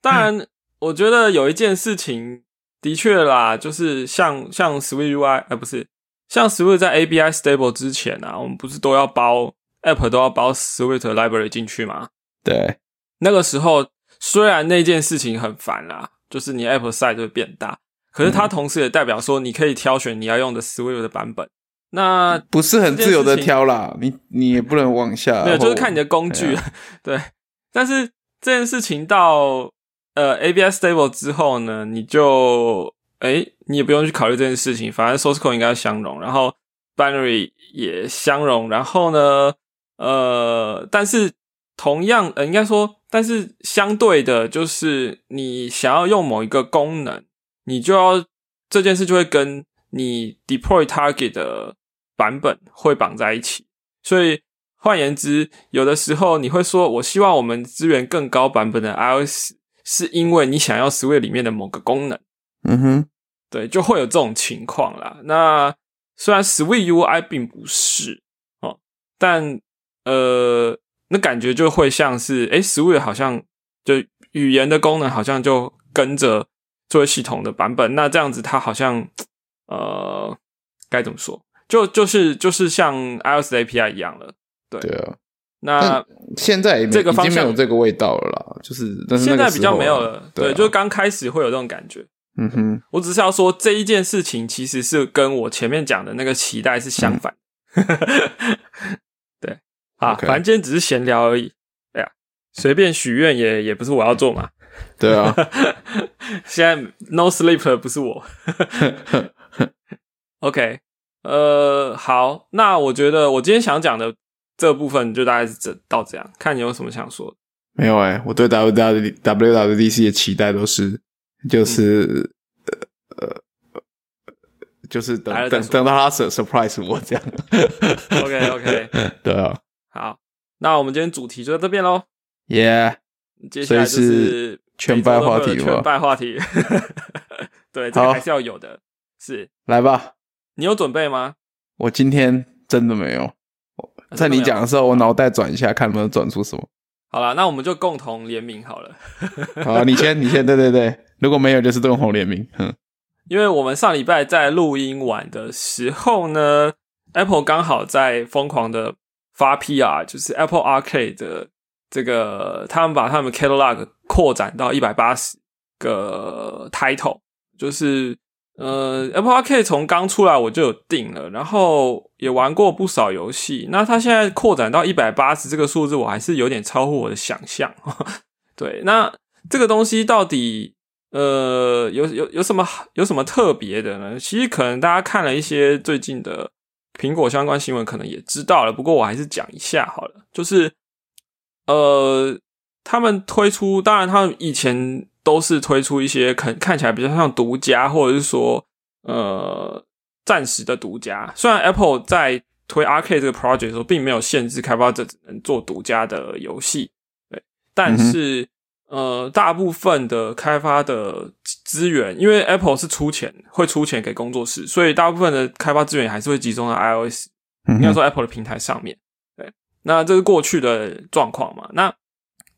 Speaker 1: 当然，我觉得有一件事情的确啦，就是像像 Swift UI，哎，不是，像 Swift 在 ABI Stable 之前啊，我们不是都要包 App 都要包 Swift Library 进去吗？
Speaker 2: 对，
Speaker 1: 那个时候。虽然那件事情很烦啦，就是你 Apple size 会变大，可是它同时也代表说你可以挑选你要用的 Swift 的版本。那
Speaker 2: 不是很自由的挑啦，你你也不能往下。
Speaker 1: 没有，就是看你的工具。<laughs> 对，但是这件事情到呃 ABS Stable 之后呢，你就哎，你也不用去考虑这件事情，反正 Source Code 应该相容，然后 Binary 也相容，然后呢，呃，但是同样呃，应该说。但是相对的，就是你想要用某一个功能，你就要这件事就会跟你 deploy target 的版本会绑在一起。所以换言之，有的时候你会说，我希望我们支援更高版本的 iOS，是因为你想要 Swift 里面的某个功能。
Speaker 2: 嗯哼，
Speaker 1: 对，就会有这种情况啦。那虽然 Swift UI 并不是哦，但呃。那感觉就会像是，哎，Swift 好像就语言的功能好像就跟着作为系统的版本，那这样子它好像，呃，该怎么说？就就是就是像 iOS API 一样了，对。
Speaker 2: 对啊。
Speaker 1: 那
Speaker 2: 现在
Speaker 1: 这个方向
Speaker 2: 没有这个味道了啦，就是
Speaker 1: 现在比较没有了，对，就是刚开始会有这种感觉。
Speaker 2: 嗯哼，
Speaker 1: 我只是要说这一件事情其实是跟我前面讲的那个期待是相反。啊，反正今天只是闲聊而已。哎呀，随便许愿也也不是我要做嘛。
Speaker 2: 对啊，<laughs>
Speaker 1: 现在 no sleep 不是我。<laughs> OK，呃，好，那我觉得我今天想讲的这部分就大概是这到这样，看你有什么想说的。
Speaker 2: 没有哎，我对 W W W W D C 的期待都是就是呃呃，就是等等等到他 surprise 我这样。
Speaker 1: OK OK，<laughs>
Speaker 2: 对啊。
Speaker 1: 好，那我们今天主题就到这边喽。
Speaker 2: 耶，
Speaker 1: 接下来就是
Speaker 2: 全败话题
Speaker 1: 全败话题。<laughs> 对，这个还是要有的。是，
Speaker 2: 来吧。
Speaker 1: 你有准备吗？
Speaker 2: 我今天真的没有。在你讲的时候，我脑袋转一下，看能不能转出什么。
Speaker 1: 好了，那我们就共同联名好了。
Speaker 2: 好，你先，<laughs> 你先。对对对，如果没有，就是共同联名。嗯，
Speaker 1: 因为我们上礼拜在录音完的时候呢，Apple 刚好在疯狂的。发 PR 就是 Apple Arcade 的这个，他们把他们 catalog 扩展到一百八十个 title，就是呃 Apple Arcade 从刚出来我就有订了，然后也玩过不少游戏。那它现在扩展到一百八十这个数字，我还是有点超乎我的想象。<laughs> 对，那这个东西到底呃有有有什么有什么特别的呢？其实可能大家看了一些最近的。苹果相关新闻可能也知道了，不过我还是讲一下好了。就是，呃，他们推出，当然他们以前都是推出一些看看起来比较像独家，或者是说呃暂时的独家。虽然 Apple 在推 Arcade 这个 project 的时候，并没有限制开发者只能做独家的游戏，对，但是呃，大部分的开发的资源，因为 Apple 是出钱，会出钱给工作室，所以大部分的开发资源还是会集中在 iOS，应该说 Apple 的平台上面。对，那这是过去的状况嘛？那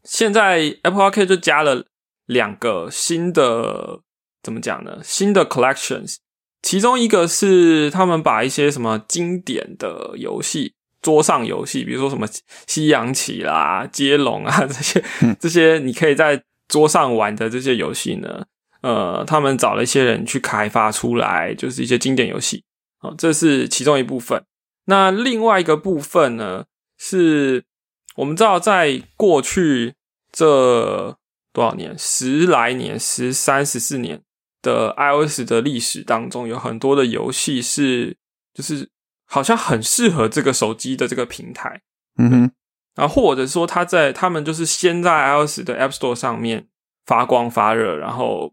Speaker 1: 现在 Apple Arcade 就加了两个新的，怎么讲呢？新的 collections，其中一个是他们把一些什么经典的游戏。桌上游戏，比如说什么西洋棋啦、接龙啊 <laughs> 这些，这些你可以在桌上玩的这些游戏呢，呃，他们找了一些人去开发出来，就是一些经典游戏啊，这是其中一部分。那另外一个部分呢，是我们知道在过去这多少年，十来年、十三、十四年的 iOS 的历史当中，有很多的游戏是就是。好像很适合这个手机的这个平台，
Speaker 2: 嗯哼，
Speaker 1: 然后或者说他在他们就是先在 iOS 的 App Store 上面发光发热，然后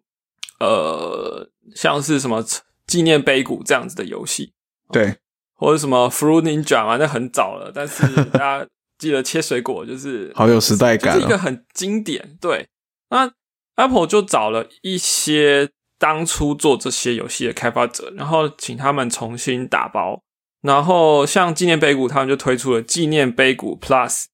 Speaker 1: 呃，像是什么纪念碑谷这样子的游戏，
Speaker 2: 对，
Speaker 1: 或者什么 Fruit Ninja 嘛，那很早了，但是大家记得切水果就是
Speaker 2: 好有时代感，
Speaker 1: 是一个很经典。对，那 Apple 就找了一些当初做这些游戏的开发者，然后请他们重新打包。然后像纪念碑谷，他们就推出了纪念碑谷 Plus，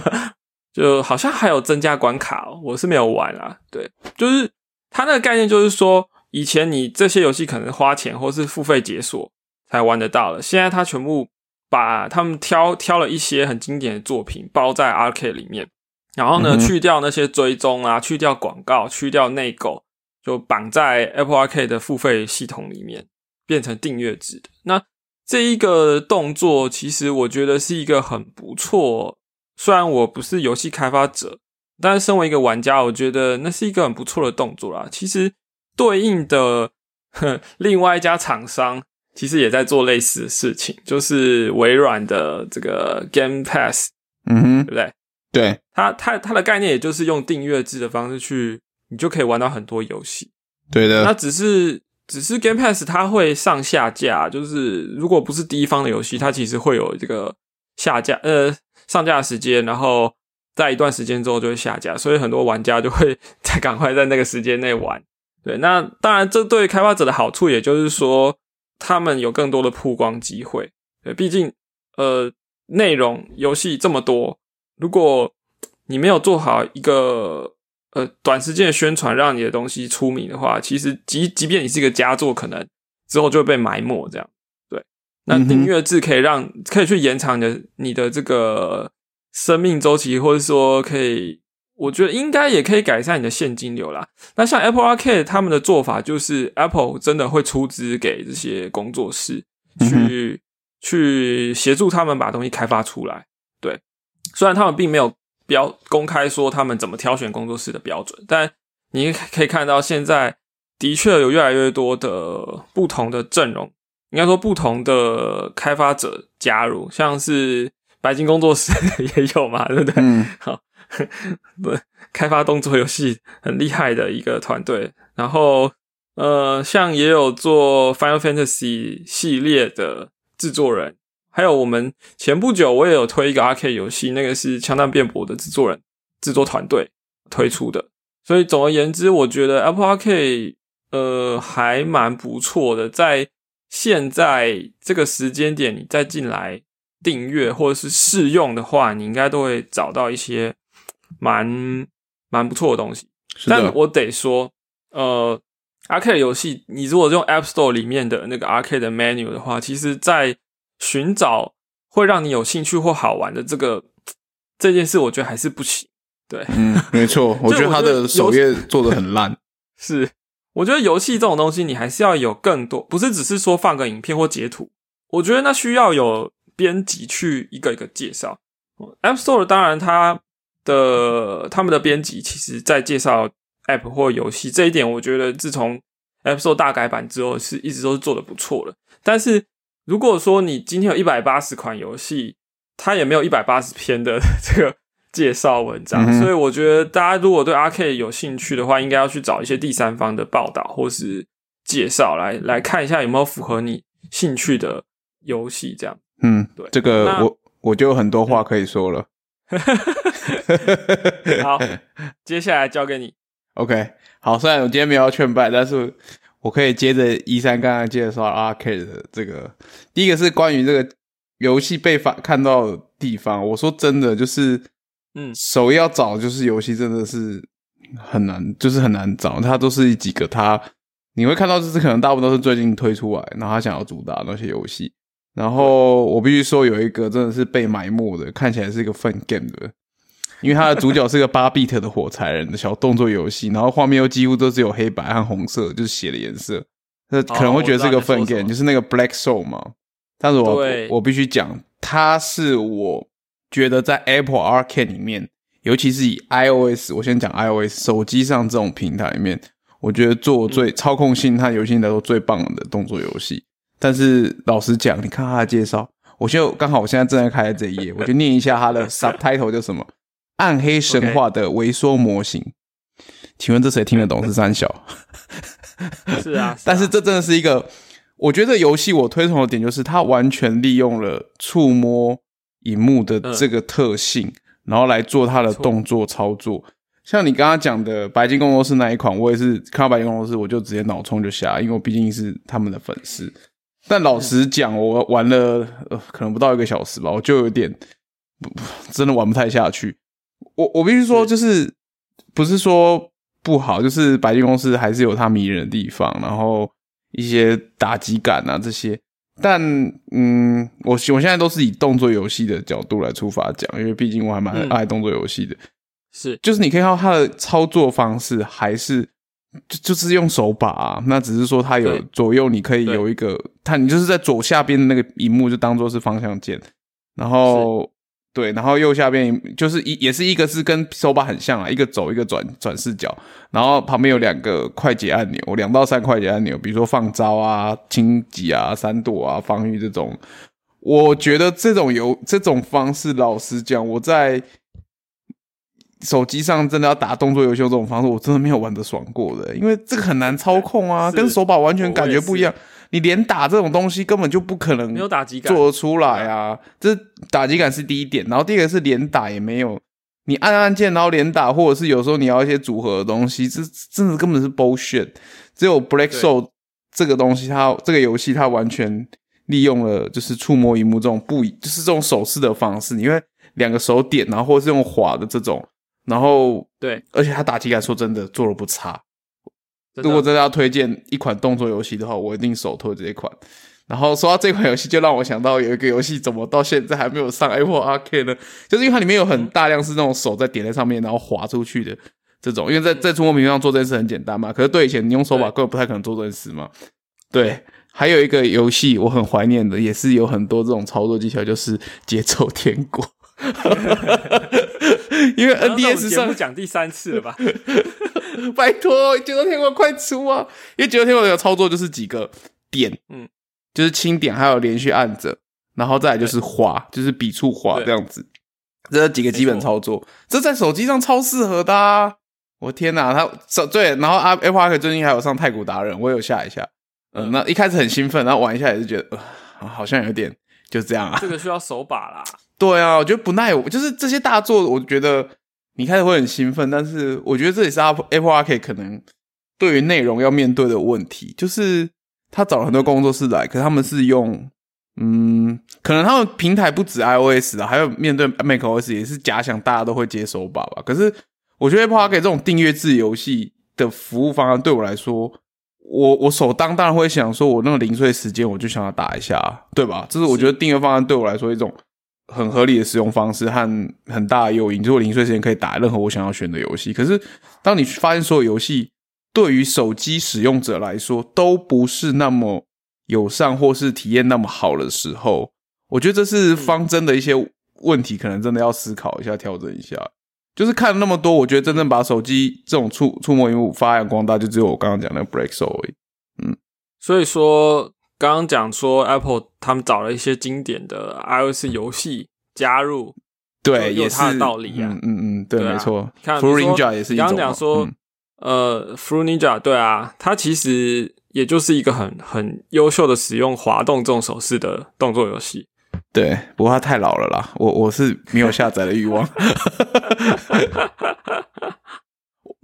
Speaker 1: <laughs> 就好像还有增加关卡哦，我是没有玩啊。对，就是它那个概念，就是说以前你这些游戏可能花钱或是付费解锁才玩得到了，现在它全部把他们挑挑了一些很经典的作品包在 Arcade 里面，然后呢去掉那些追踪啊，去掉广告，去掉内购，就绑在 Apple Arcade 的付费系统里面，变成订阅制的那。这一个动作其实我觉得是一个很不错，虽然我不是游戏开发者，但是身为一个玩家，我觉得那是一个很不错的动作啦。其实对应的另外一家厂商其实也在做类似的事情，就是微软的这个 Game Pass，
Speaker 2: 嗯哼，
Speaker 1: 对不对？
Speaker 2: 对，
Speaker 1: 它它它的概念也就是用订阅制的方式去，你就可以玩到很多游戏。
Speaker 2: 对的，
Speaker 1: 那只是。只是 Game Pass 它会上下架，就是如果不是第一方的游戏，它其实会有这个下架呃上架时间，然后在一段时间之后就会下架，所以很多玩家就会在赶快在那个时间内玩。对，那当然这对开发者的好处，也就是说他们有更多的曝光机会。对，毕竟呃内容游戏这么多，如果你没有做好一个。呃，短时间的宣传让你的东西出名的话，其实即即便你是一个佳作，可能之后就会被埋没。这样，对。那订阅制可以让可以去延长你的你的这个生命周期，或者说可以，我觉得应该也可以改善你的现金流啦。那像 Apple Arcade 他们的做法，就是 Apple 真的会出资给这些工作室去去协助他们把东西开发出来。对，虽然他们并没有。标公开说他们怎么挑选工作室的标准，但你可以看到现在的确有越来越多的不同的阵容，应该说不同的开发者加入，像是白金工作室 <laughs> 也有嘛，对不对？
Speaker 2: 嗯，<laughs>
Speaker 1: 好，不开发动作游戏很厉害的一个团队，然后呃，像也有做 Final Fantasy 系列的制作人。还有我们前不久我也有推一个 R K 游戏，那个是枪弹辩驳的制作人制作团队推出的。所以总而言之，我觉得 Apple R K 呃还蛮不错的。在现在这个时间点，你再进来订阅或者是试用的话，你应该都会找到一些蛮蛮不错的东西。但我得说，呃，R K 游戏你如果用 App Store 里面的那个 R K 的 menu 的话，其实，在寻找会让你有兴趣或好玩的这个这件事，我觉得还是不行。对，
Speaker 2: 嗯，没错，我 <laughs> 觉得他的首页做的很烂。<laughs>
Speaker 1: 是，我觉得游戏这种东西，你还是要有更多，不是只是说放个影片或截图。我觉得那需要有编辑去一个一个介绍。App Store 当然，它的他们的编辑其实在介绍 App 或游戏这一点，我觉得自从 App Store 大改版之后，是一直都是做的不错的。但是如果说你今天有一百八十款游戏，它也没有一百八十篇的 <laughs> 这个介绍文章，所以我觉得大家如果对 R K 有兴趣的话，应该要去找一些第三方的报道或是介绍来来看一下有没有符合你兴趣的游戏。这样，
Speaker 2: 嗯，对，这个我我就有很多话可以说了。<laughs>
Speaker 1: 好，接下来交给你。<laughs>
Speaker 2: OK，好，虽然我今天没有要劝败，但是我可以接着一三刚刚介绍 Arcade 的这个，第一个是关于这个游戏被发看到的地方。我说真的，就是
Speaker 1: 嗯
Speaker 2: 首要找就是游戏真的是很难，就是很难找，它都是几个它你会看到，就是可能大部分都是最近推出来，然后他想要主打那些游戏。然后我必须说，有一个真的是被埋没的，看起来是一个 fun game 的，因为它的主角是个八 bit 的火柴人的小动作游戏，然后画面又几乎都只有黑白和红色，就是血的颜色。那可能会觉得是个
Speaker 1: 我知道
Speaker 2: fun
Speaker 1: 你在说什
Speaker 2: game，
Speaker 1: 么
Speaker 2: 就是那个 Black Soul 嘛。但是我我必须讲，它是我觉得在 Apple Arcade 里面，尤其是以 iOS，我先讲 iOS 手机上这种平台里面，我觉得做最、操控性它游戏来说最棒的动作游戏。但是老实讲，你看它的介绍，我就刚好我现在正在开这一页，我就念一下它的 <laughs> subtitle 叫什么：暗黑神话的微缩模型。请问这谁听得懂是三小？<laughs>
Speaker 1: 是啊，
Speaker 2: 但是
Speaker 1: 啊
Speaker 2: 这真的是一个，我觉得游戏我推崇的点就是它完全利用了触摸荧幕的这个特性，然后来做它的动作操作。像你刚刚讲的白金工作室那一款，我也是看到白金工作室我就直接脑冲就下，因为我毕竟是他们的粉丝。但老实讲，我玩了呃可能不到一个小时吧，我就有点真的玩不太下去。我我必须说，就是不是说不好，就是白金公司还是有它迷人的地方，然后一些打击感啊这些。但嗯，我我现在都是以动作游戏的角度来出发讲，因为毕竟我还蛮
Speaker 1: 嗯。
Speaker 2: 爱动作游戏的。
Speaker 1: 是。
Speaker 2: 就是你可以看到它的操作方式还是就就是用手把、啊，那只是说它有左右，你可以有一个，它你就是在左下边的那个荧幕就当做是方向键，然后对，然后右下边就是一也是一个是跟手把很像啊，一个走一个转转视角，然后旁边有两个快捷按钮，两到三快捷按钮，比如说放招啊、轻击啊、闪躲啊、防御这种。我觉得这种游这种方式，老实讲，我在手机上真的要打动作游戏这种方式，我真的没有玩的爽过的，因为这个很难操控啊，跟手把完全感觉不一样。你连打这种东西根本就不可能
Speaker 1: 没有打击感，
Speaker 2: 做得出来啊！这打击感是第一点，然后第二个是连打也没有，你按按键然后连打，或者是有时候你要一些组合的东西，这真的根本是 bullshit。只有 Black
Speaker 1: 对
Speaker 2: Soul 这个东西，它这个游戏它完全利用了就是触摸荧幕这种不就是这种手势的方式，因为两个手点，然后或者是用滑的这种，然后
Speaker 1: 对，
Speaker 2: 而且它打击感说真的做的不差。如果真的要推荐一款动作游戏的话，我一定首推这一款。然后说到这款游戏，就让我想到有一个游戏怎么到现在还没有上 Apple Arcade 呢？就是因为它里面有很大量是那种手在点在上面，然后滑出去的这种。因为在在触摸屏上做这件事很简单嘛，可是对以前你用手把
Speaker 1: 对
Speaker 2: 根本不太可能做这件事嘛。对，还有一个游戏我很怀念的，也是有很多这种操作技巧，就是《节奏天国》。<laughs> 因为 NDS 上
Speaker 1: 节目讲第三次了吧？<laughs>
Speaker 2: 拜托，九州天国快出啊！因为九州天国的操作就是几个点，
Speaker 1: 嗯，
Speaker 2: 就是轻点，还有连续按着，然后再来就是滑，就是笔触滑
Speaker 1: 对
Speaker 2: 这样子。这几个基本操作，这在手机上超适合的、啊。我天哪，他手对，然后阿，Apple Arcade 最近还有上太古达人，我有下一下，嗯、
Speaker 1: 嗯
Speaker 2: 那一开始很兴奋，然后玩一下也是觉得，呃，好像有点就这样啊。
Speaker 1: 这个需要手把啦。
Speaker 2: 对啊，我觉得不耐，就是这些大作，我觉得你开始会很兴奋，但是我觉得这也是 Apple Apple Arcade 可能对于内容要面对的问题，就是他找了很多工作室来，可是他们是用，嗯，可能他们平台不止 iOS 啊，还有面对 macOS 也是假想大家都会接手把吧。可是我觉得 Apple Arcade 这种订阅制游戏的服务方案对我来说，我我首当当然会想说，我那个零碎时间我就想要打一下，对吧？这是我觉得订阅方案对我来说一种很合理的使用方式和很大的诱因，就是我零碎时间可以打任何我想要选的游戏。可是当你发现所有游戏对于手机使用者来说都不是那么友善或是体验那么好的时候，我觉得这是方针的一些问题，可能真的要思考一下、调整一下。就是看了那么多，我觉得真正把手机这种触触摸荧幕发扬光大，就只有我刚刚讲的 Break Soul 而已。
Speaker 1: 所以说，刚刚讲说 Apple 他们找了一些经典的 iOS 游戏加入，
Speaker 2: 对，也是
Speaker 1: 有它的道理啊
Speaker 2: 嗯嗯嗯，对，
Speaker 1: 对啊
Speaker 2: 没错。
Speaker 1: 看
Speaker 2: f u
Speaker 1: 比
Speaker 2: r
Speaker 1: 如
Speaker 2: Ninja 也是一
Speaker 1: 刚刚讲说
Speaker 2: 嗯
Speaker 1: 呃，Fruit Ninja 对啊，它其实也就是一个很很优秀的使用滑动这种手势的动作游戏。
Speaker 2: 对，不过它太老了啦，我我是没有下载的欲望。<laughs>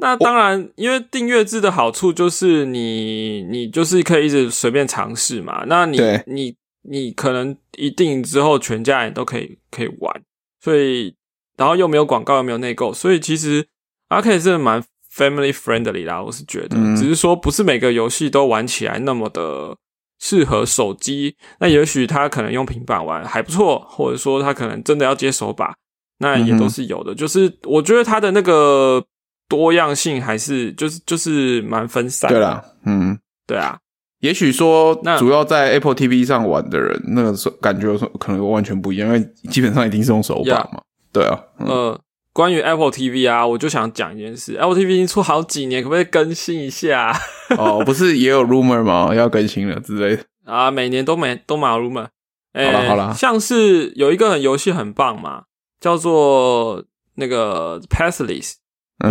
Speaker 1: 那当然，因为订阅制的好处就是你你就是可以一直随便尝试嘛。那你你你可能一定之后全家人都可以可以玩，所以然后又没有广告又没有内购，所以其实 Arcade 是蛮 family friendly 啦，我是觉得，
Speaker 2: 嗯
Speaker 1: 只是说不是每个游戏都玩起来那么的适合手机。那也许他可能用平板玩还不错，或者说他可能真的要接手把，那也都是有的。就是我觉得他的那个多样性还是就是就是蛮分散的。
Speaker 2: 对啦，嗯，
Speaker 1: 对啊，
Speaker 2: 也许说
Speaker 1: 那
Speaker 2: 主要在 Apple TV 上玩的人，那个时候感觉可能完全不一样，因为基本上一定是用手把嘛。对啊，嗯
Speaker 1: 呃，关于 Apple TV 啊，我就想讲一件事，Apple TV 已经出好几年，可不可以更新一下 <laughs>
Speaker 2: 哦，不是也有 rumor 吗？要更新了之类的。
Speaker 1: 啊？每年都没都马 rumor。欸
Speaker 2: 好啦好啦
Speaker 1: 像是有一个游戏很棒嘛，叫做那个 Pathless，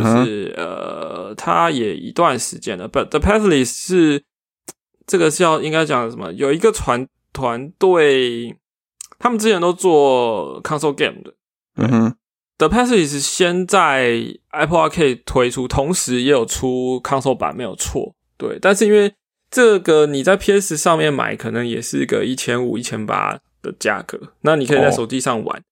Speaker 2: 哼，
Speaker 1: 是、呃，他也一段时间了。But The Pathless 是这个是要应该讲什么？有一个团团队，他们之前都做 console game 的。
Speaker 2: 嗯哼
Speaker 1: ，The Pathless 先在 Apple Arcade 推出，同时也有出 console 版，没有错。对，但是因为这个你在 PS 上面买，可能也是个一千五、一千八的价格，那你可以在
Speaker 2: 哦
Speaker 1: 手机上玩。对，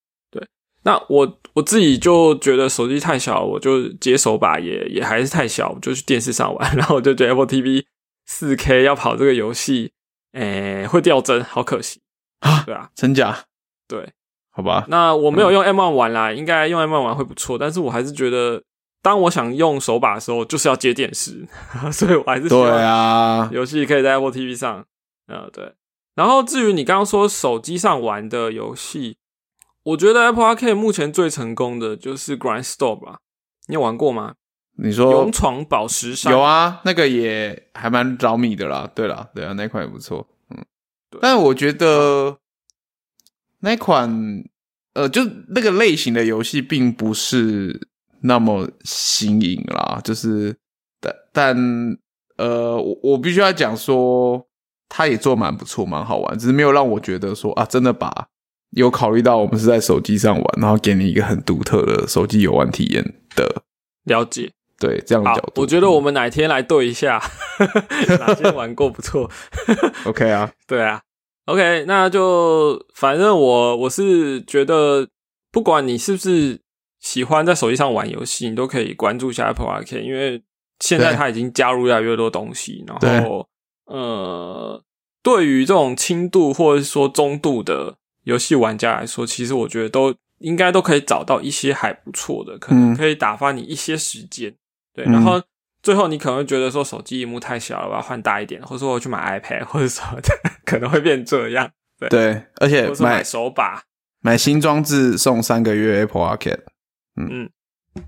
Speaker 1: 那我我自己就觉得手机太小，我就接手把也也还是太小，我就去电视上玩，<laughs> 然后我就觉得 Apple TV 四 K 要跑这个游戏，诶、会掉帧，好可惜。
Speaker 2: 啊
Speaker 1: 对啊，
Speaker 2: 真假？
Speaker 1: 对。
Speaker 2: 好吧，
Speaker 1: 那我没有用 M One 玩啦，应该用 M One 玩会不错，但是我还是觉得，当我想用手把的时候，就是要接电视，<laughs> 所以我还是希
Speaker 2: 对啊，
Speaker 1: 游戏可以在 Apple TV 上，呃，对。然后至于你刚刚说手机上玩的游戏，我觉得 Apple Arcade 目前最成功的就是 Grind Store 吧，你有玩过吗？
Speaker 2: 你说
Speaker 1: 勇闯宝石山
Speaker 2: 有啊，那个也还蛮着迷的啦。对啦，对啊，那款也不错。嗯
Speaker 1: 对，
Speaker 2: 但我觉得那款呃，就那个类型的游戏并不是那么新颖啦。就是但但呃，我我必须要讲说，它也做蛮不错，蛮好玩，只是没有让我觉得说啊，真的把有考虑到我们是在手机上玩，然后给你一个很独特的手机游玩体验的。
Speaker 1: 了解。
Speaker 2: 对这样的角，度，
Speaker 1: 我觉得我们哪天来对一下，<laughs> 哪些玩过不错。<laughs>
Speaker 2: OK 啊，
Speaker 1: 对啊，OK，那就反正我我是觉得，不管你是不是喜欢在手机上玩游戏，你都可以关注一下 Apple Arcade，因为现在
Speaker 2: 对
Speaker 1: 它已经加入越来越多东西，然后呃，对于这种轻度或者是说中度的游戏玩家来说，其实我觉得都应该都可以找到一些还不错的，可能
Speaker 2: 嗯
Speaker 1: 可以打发你一些时间。对，
Speaker 2: 嗯
Speaker 1: 然后最后你可能会觉得说手机荧幕太小了，我要换大一点，或者说我去买 iPad 或者什么的，<laughs> 可能会变这样。对，
Speaker 2: 对，而且
Speaker 1: 买
Speaker 2: 买
Speaker 1: 手把。
Speaker 2: 买新装置送三个月 Apple Arcade。
Speaker 1: 嗯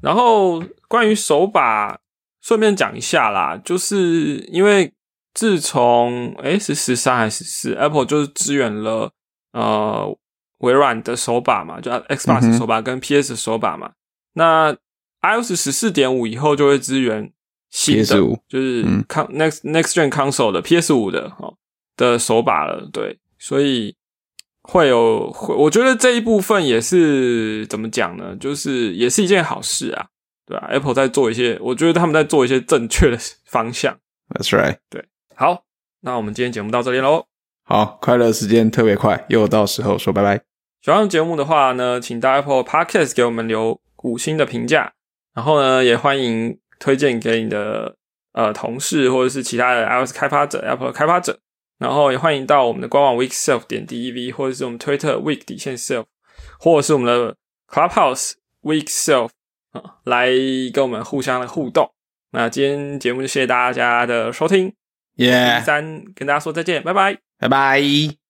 Speaker 1: 然后关于手把，顺便讲一下啦，就是因为自从哎是十三还是十四，Apple 就是支援了呃微软的手把嘛，就
Speaker 2: 嗯
Speaker 1: Xbox 手把跟 PS 手把嘛。那 iOS 十四点五以后就会支援新的
Speaker 2: PS5
Speaker 1: 就是
Speaker 2: 嗯
Speaker 1: con next next gen console 的 PS 五的哦的手把了，对，所以会有会，我觉得这一部分也是怎么讲呢？就是也是一件好事啊，对吧、Apple 在做一些，我觉得他们在做一些正确的方向。
Speaker 2: That's right。
Speaker 1: 对好，那我们今天节目到这里喽。
Speaker 2: 好，快乐时间特别快，又到时候说拜拜。
Speaker 1: 喜欢节目的话呢，请到 Apple Podcast 给我们留五星的评价，然后呢，也欢迎推荐给你的呃同事或者是其他的 iOS 开发者、Apple 开发者，然后也欢迎到我们的官网 weekself 点 dev，或者是我们推特 week 底线 self，或者是我们的 Clubhouse weekself 啊，来跟我们互相的互动。那今天节目就谢谢大家的收听，
Speaker 2: 耶、
Speaker 1: 三跟大家说再见，拜拜。
Speaker 2: 拜拜。